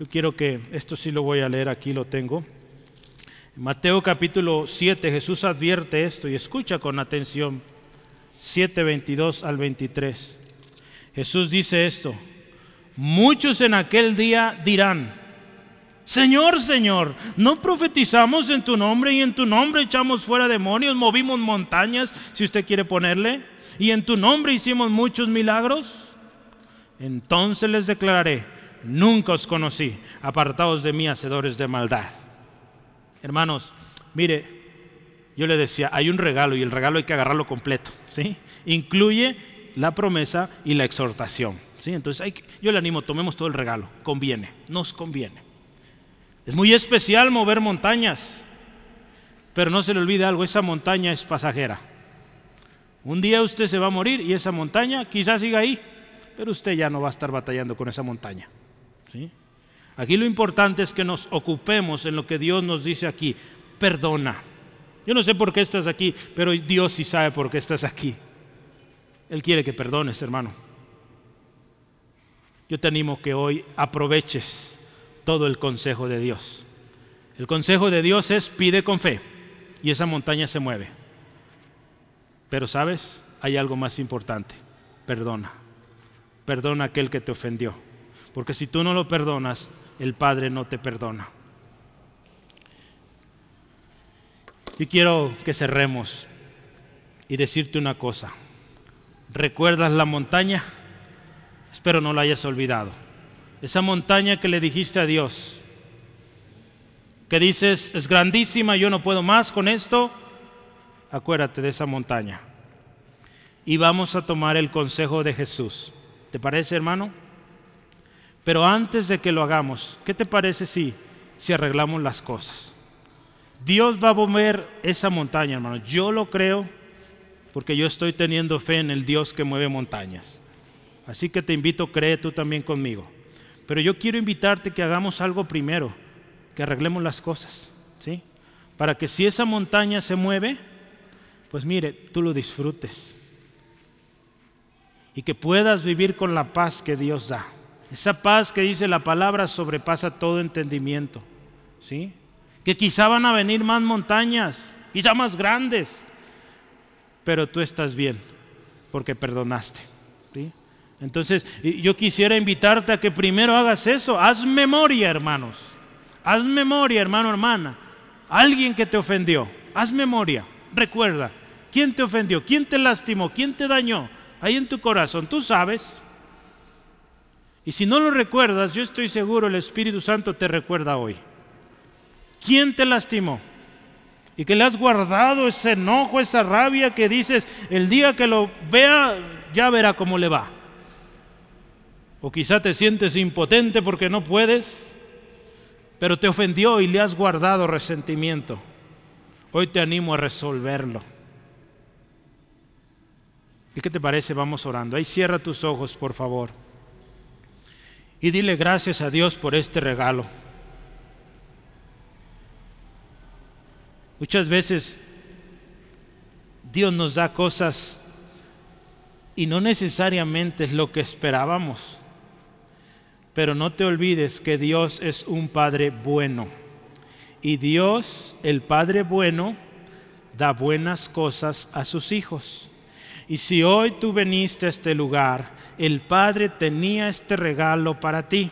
Yo quiero que, esto sí lo voy a leer, aquí lo tengo. En Mateo capítulo 7 Jesús advierte esto y escucha con atención. 7, 22 al 23. Jesús dice esto. Muchos en aquel día dirán, Señor, Señor, ¿no profetizamos en tu nombre y en tu nombre echamos fuera demonios, movimos montañas, si usted quiere ponerle, y en tu nombre hicimos muchos milagros? Entonces les declararé, nunca os conocí, apartados de mí, hacedores de maldad. Hermanos, mire, yo le decía, hay un regalo y el regalo hay que agarrarlo completo, ¿sí? Incluye la promesa y la exhortación, ¿sí? Entonces yo le animo, tomemos todo el regalo, conviene, nos conviene. Es muy especial mover montañas, pero no se le olvide algo, esa montaña es pasajera. Un día usted se va a morir y esa montaña quizás siga ahí, pero usted ya no va a estar batallando con esa montaña. ¿sí? Aquí lo importante es que nos ocupemos en lo que Dios nos dice aquí, perdona. Yo no sé por qué estás aquí, pero Dios sí sabe por qué estás aquí. Él quiere que perdones, hermano. Yo te animo que hoy aproveches todo el consejo de Dios. El consejo de Dios es pide con fe y esa montaña se mueve. Pero sabes, hay algo más importante, perdona. Perdona aquel que te ofendió. Porque si tú no lo perdonas, el Padre no te perdona. Y quiero que cerremos y decirte una cosa. ¿Recuerdas la montaña? Espero no la hayas olvidado esa montaña que le dijiste a Dios, que dices, es grandísima, yo no puedo más con esto, acuérdate de esa montaña. Y vamos a tomar el consejo de Jesús. ¿Te parece, hermano? Pero antes de que lo hagamos, ¿qué te parece si, si arreglamos las cosas? Dios va a mover esa montaña, hermano. Yo lo creo porque yo estoy teniendo fe en el Dios que mueve montañas. Así que te invito, cree tú también conmigo. Pero yo quiero invitarte que hagamos algo primero, que arreglemos las cosas, ¿sí? Para que si esa montaña se mueve, pues mire, tú lo disfrutes. Y que puedas vivir con la paz que Dios da. Esa paz que dice la palabra sobrepasa todo entendimiento, ¿sí? Que quizá van a venir más montañas, quizá más grandes, pero tú estás bien porque perdonaste, ¿sí? Entonces, yo quisiera invitarte a que primero hagas eso. Haz memoria, hermanos. Haz memoria, hermano, hermana. Alguien que te ofendió. Haz memoria. Recuerda. ¿Quién te ofendió? ¿Quién te lastimó? ¿Quién te dañó? Ahí en tu corazón. Tú sabes. Y si no lo recuerdas, yo estoy seguro el Espíritu Santo te recuerda hoy. ¿Quién te lastimó? Y que le has guardado ese enojo, esa rabia que dices, el día que lo vea, ya verá cómo le va. O quizá te sientes impotente porque no puedes, pero te ofendió y le has guardado resentimiento. Hoy te animo a resolverlo. ¿Y qué te parece? Vamos orando. Ahí cierra tus ojos, por favor. Y dile gracias a Dios por este regalo. Muchas veces Dios nos da cosas y no necesariamente es lo que esperábamos. Pero no te olvides que Dios es un Padre bueno. Y Dios, el Padre bueno, da buenas cosas a sus hijos. Y si hoy tú veniste a este lugar, el Padre tenía este regalo para ti.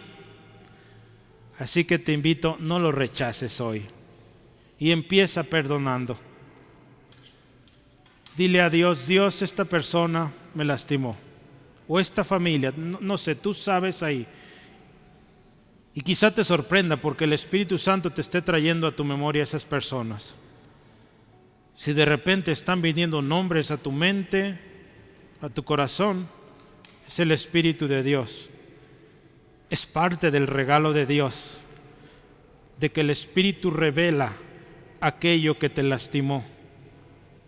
Así que te invito, no lo rechaces hoy. Y empieza perdonando. Dile a Dios, Dios, esta persona me lastimó. O esta familia, no, no sé, tú sabes ahí y quizá te sorprenda porque el Espíritu Santo te esté trayendo a tu memoria esas personas. Si de repente están viniendo nombres a tu mente, a tu corazón, es el Espíritu de Dios. Es parte del regalo de Dios, de que el Espíritu revela aquello que te lastimó,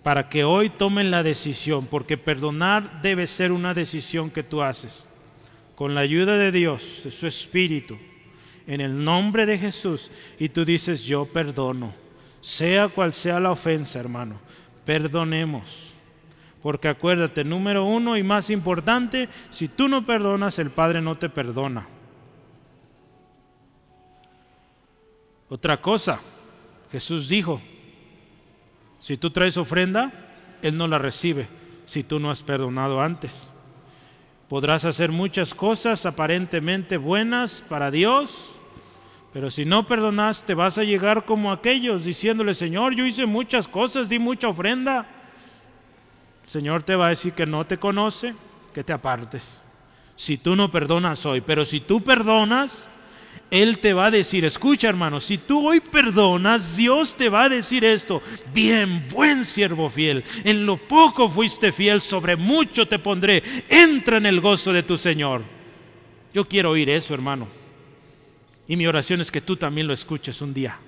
para que hoy tomen la decisión, porque perdonar debe ser una decisión que tú haces, con la ayuda de Dios, de su Espíritu en el nombre de Jesús y tú dices, yo perdono, sea cual sea la ofensa, hermano, perdonemos. Porque acuérdate, número uno y más importante, si tú no perdonas, el Padre no te perdona. Otra cosa, Jesús dijo, si tú traes ofrenda, Él no la recibe si tú no has perdonado antes. Podrás hacer muchas cosas aparentemente buenas para Dios, pero si no perdonaste, vas a llegar como aquellos diciéndole, Señor, yo hice muchas cosas, di mucha ofrenda. El Señor te va a decir que no te conoce, que te apartes. Si tú no perdonas hoy, pero si tú perdonas, Él te va a decir, escucha hermano, si tú hoy perdonas, Dios te va a decir esto, bien, buen siervo fiel, en lo poco fuiste fiel, sobre mucho te pondré, entra en el gozo de tu Señor. Yo quiero oír eso, hermano. Y mi oración es que tú también lo escuches un día,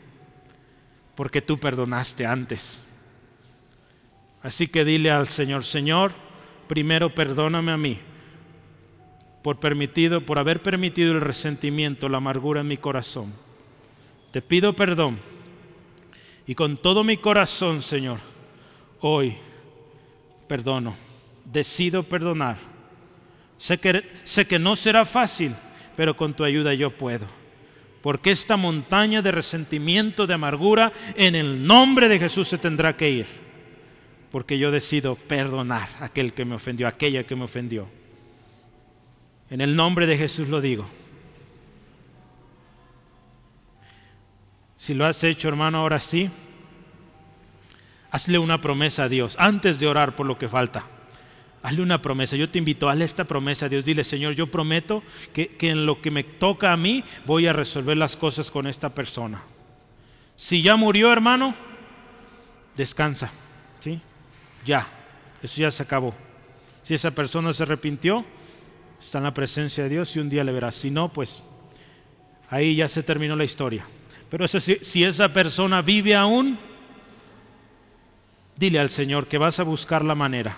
porque tú perdonaste antes. Así que dile al Señor, Señor, primero perdóname a mí por permitido, por haber permitido el resentimiento, la amargura en mi corazón. Te pido perdón y con todo mi corazón, Señor, hoy perdono, decido perdonar. Sé que, sé que no será fácil, pero con tu ayuda yo puedo porque esta montaña de resentimiento, de amargura, en el nombre de Jesús se tendrá que ir, porque yo decido perdonar a aquel que me ofendió, a aquella que me ofendió. En el nombre de Jesús lo digo. Si lo has hecho, hermano, ahora sí, hazle una promesa a Dios antes de orar por lo que falta. Hazle una promesa. Yo te invito, hazle esta promesa a Dios. Dile, Señor, yo prometo que, en lo que me toca a mí voy a resolver las cosas con esta persona. Si ya murió, hermano, descansa. ¿sí? Ya, eso ya se acabó. Si esa persona se arrepintió, está en la presencia de Dios y un día le verás. Si no, pues ahí ya se terminó la historia. Pero si esa persona vive aún, dile al Señor que vas a buscar la manera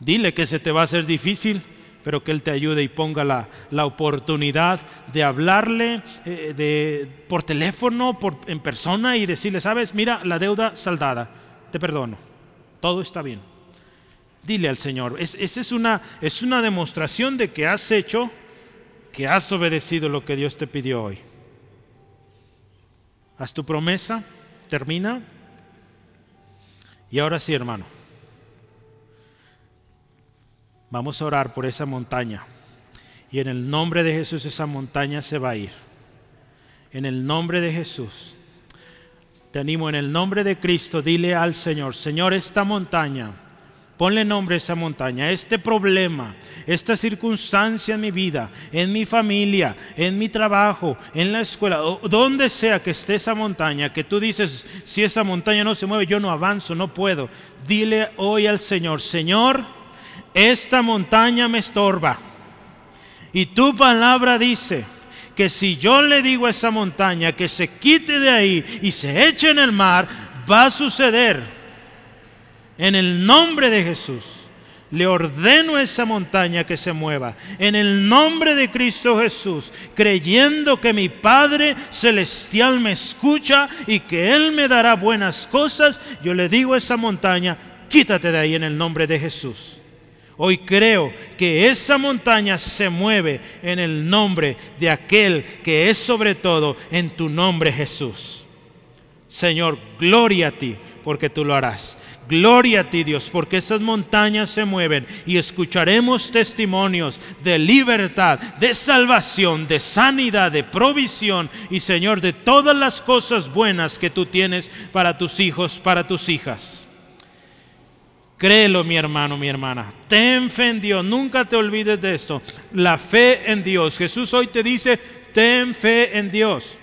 Dile que se te va a hacer difícil, pero que Él te ayude y ponga la, oportunidad de hablarle eh, de, por teléfono, por, en persona y decirle, sabes, mira, la deuda saldada, te perdono, todo está bien. Dile al Señor, esa es, una, es una demostración de que has hecho, que has obedecido lo que Dios te pidió hoy. Haz tu promesa, termina. Y ahora sí, hermano. Vamos a orar por esa montaña. Y en el nombre de Jesús esa montaña se va a ir. En el nombre de Jesús. Te animo en el nombre de Cristo, dile al Señor, Señor, esta montaña, ponle nombre a esa montaña, este problema, esta circunstancia en mi vida, en mi familia, en mi trabajo, en la escuela, donde sea que esté esa montaña, que tú dices, si esa montaña no se mueve, yo no avanzo, no puedo. Dile hoy al Señor, Señor, esta montaña me estorba. Y tu palabra dice que si yo le digo a esa montaña que se quite de ahí y se eche en el mar, va a suceder. En el nombre de Jesús. Le ordeno a esa montaña que se mueva. En el nombre de Cristo Jesús, creyendo que mi Padre Celestial me escucha y que Él me dará buenas cosas, yo le digo a esa montaña, quítate de ahí en el nombre de Jesús. Hoy creo que esa montaña se mueve en el nombre de aquel que es sobre todo en tu nombre Jesús. Señor, gloria a ti porque tú lo harás. Gloria a ti Dios, porque esas montañas se mueven y escucharemos testimonios de libertad, de salvación, de sanidad, de provisión y Señor, de todas las cosas buenas que tú tienes para tus hijos, para tus hijas. Créelo, mi hermano, mi hermana. Ten fe en Dios. Nunca te olvides de esto. La fe en Dios. Jesús hoy te dice, ten fe en Dios.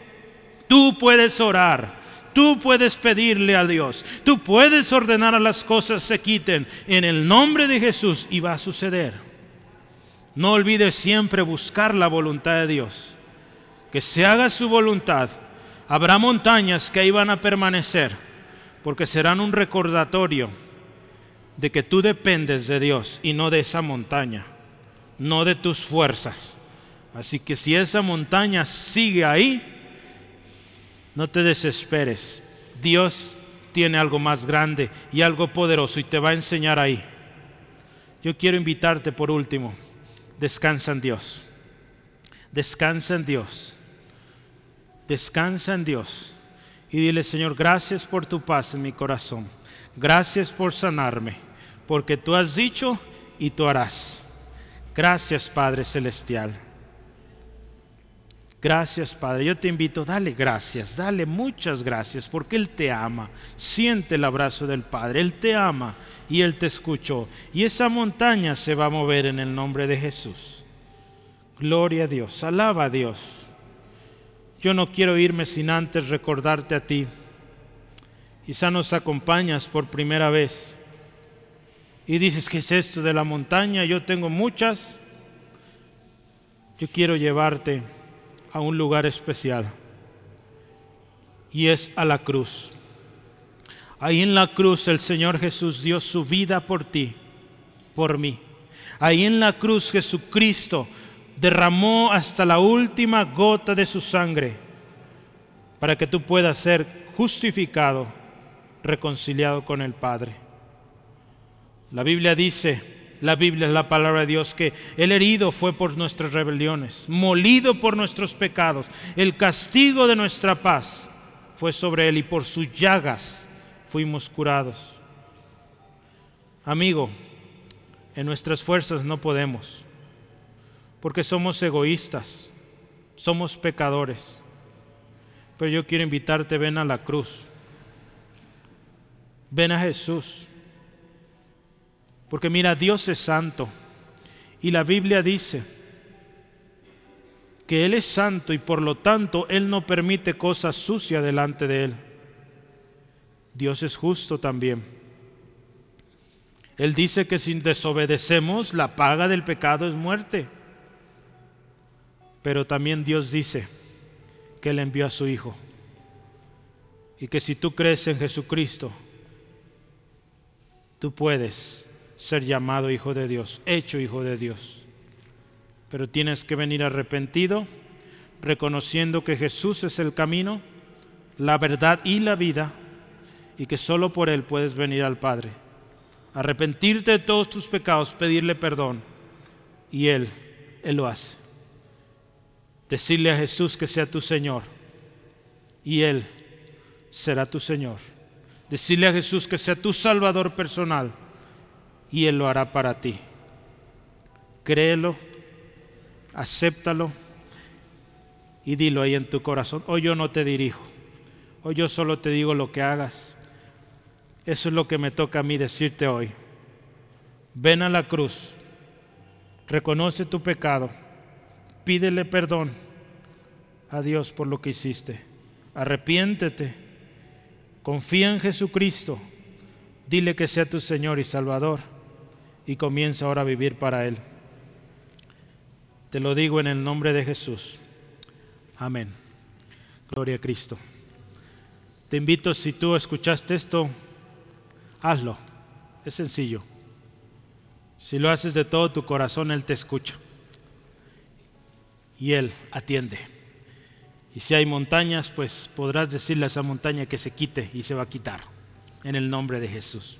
Tú puedes orar. Tú puedes pedirle a Dios. Tú puedes ordenar a las cosas se quiten en el nombre de Jesús y va a suceder. No olvides siempre buscar la voluntad de Dios. Que se haga su voluntad. Habrá montañas que ahí van a permanecer porque serán un recordatorio de que tú dependes de Dios y no de esa montaña, no de tus fuerzas. Así que si esa montaña sigue ahí, no te desesperes. Dios tiene algo más grande y algo poderoso y te va a enseñar ahí. Yo quiero invitarte por último, descansa en Dios. Descansa en Dios. Descansa en Dios. Y dile, Señor, gracias por tu paz en mi corazón. Gracias por sanarme, porque tú has dicho y tú harás. Gracias, Padre Celestial. Gracias, Padre. Yo te invito, dale gracias, dale muchas gracias, porque Él te ama. Siente el abrazo del Padre. Él te ama y Él te escuchó. Y esa montaña se va a mover en el nombre de Jesús. Gloria a Dios. Alaba a Dios. Yo no quiero irme sin antes recordarte a ti. Quizá nos acompañas por primera vez y dices, ¿qué es esto de la montaña? Yo tengo muchas. Yo quiero llevarte a un lugar especial y es a la cruz. Ahí en la cruz el Señor Jesús dio su vida por ti, por mí. Ahí en la cruz Jesucristo derramó hasta la última gota de su sangre para que tú puedas ser justificado, reconciliado con el Padre. La Biblia dice, la Biblia es la palabra de Dios, que el herido fue por nuestras rebeliones, molido por nuestros pecados. El castigo de nuestra paz fue sobre él y por sus llagas fuimos curados. Amigo, en nuestras fuerzas no podemos, porque somos egoístas, somos pecadores. Pero yo quiero invitarte, ven a la cruz, ven a Jesús porque mira, Dios es santo. Y la Biblia dice que Él es santo y por lo tanto Él no permite cosas sucias delante de Él. Dios es justo también. Él dice que si desobedecemos, la paga del pecado es muerte. Pero también Dios dice que Él envió a su Hijo. Y que si tú crees en Jesucristo, tú puedes ser llamado hijo de Dios, hecho hijo de Dios. Pero tienes que venir arrepentido, reconociendo que Jesús es el camino, la verdad y la vida, y que solo por Él puedes venir al Padre. Arrepentirte de todos tus pecados, pedirle perdón, y Él, Él lo hace. Decirle a Jesús que sea tu Señor, y Él será tu Señor. Decirle a Jesús que sea tu Salvador personal y Él lo hará para ti. Créelo, acéptalo y dilo ahí en tu corazón. Hoy yo no te dirijo, hoy yo solo te digo lo que hagas. Eso es lo que me toca a mí decirte hoy. Ven a la cruz, reconoce tu pecado, pídele perdón a Dios por lo que hiciste. Arrepiéntete, confía en Jesucristo, dile que sea tu Señor y Salvador y comienza ahora a vivir para Él. Te lo digo en el nombre de Jesús. Amén. Gloria a Cristo. Te invito, si tú escuchaste esto, hazlo. Es sencillo. Si lo haces de todo tu corazón, Él te escucha. Y Él atiende. Y si hay montañas, pues podrás decirle a esa montaña que se quite y se va a quitar. En el nombre de Jesús.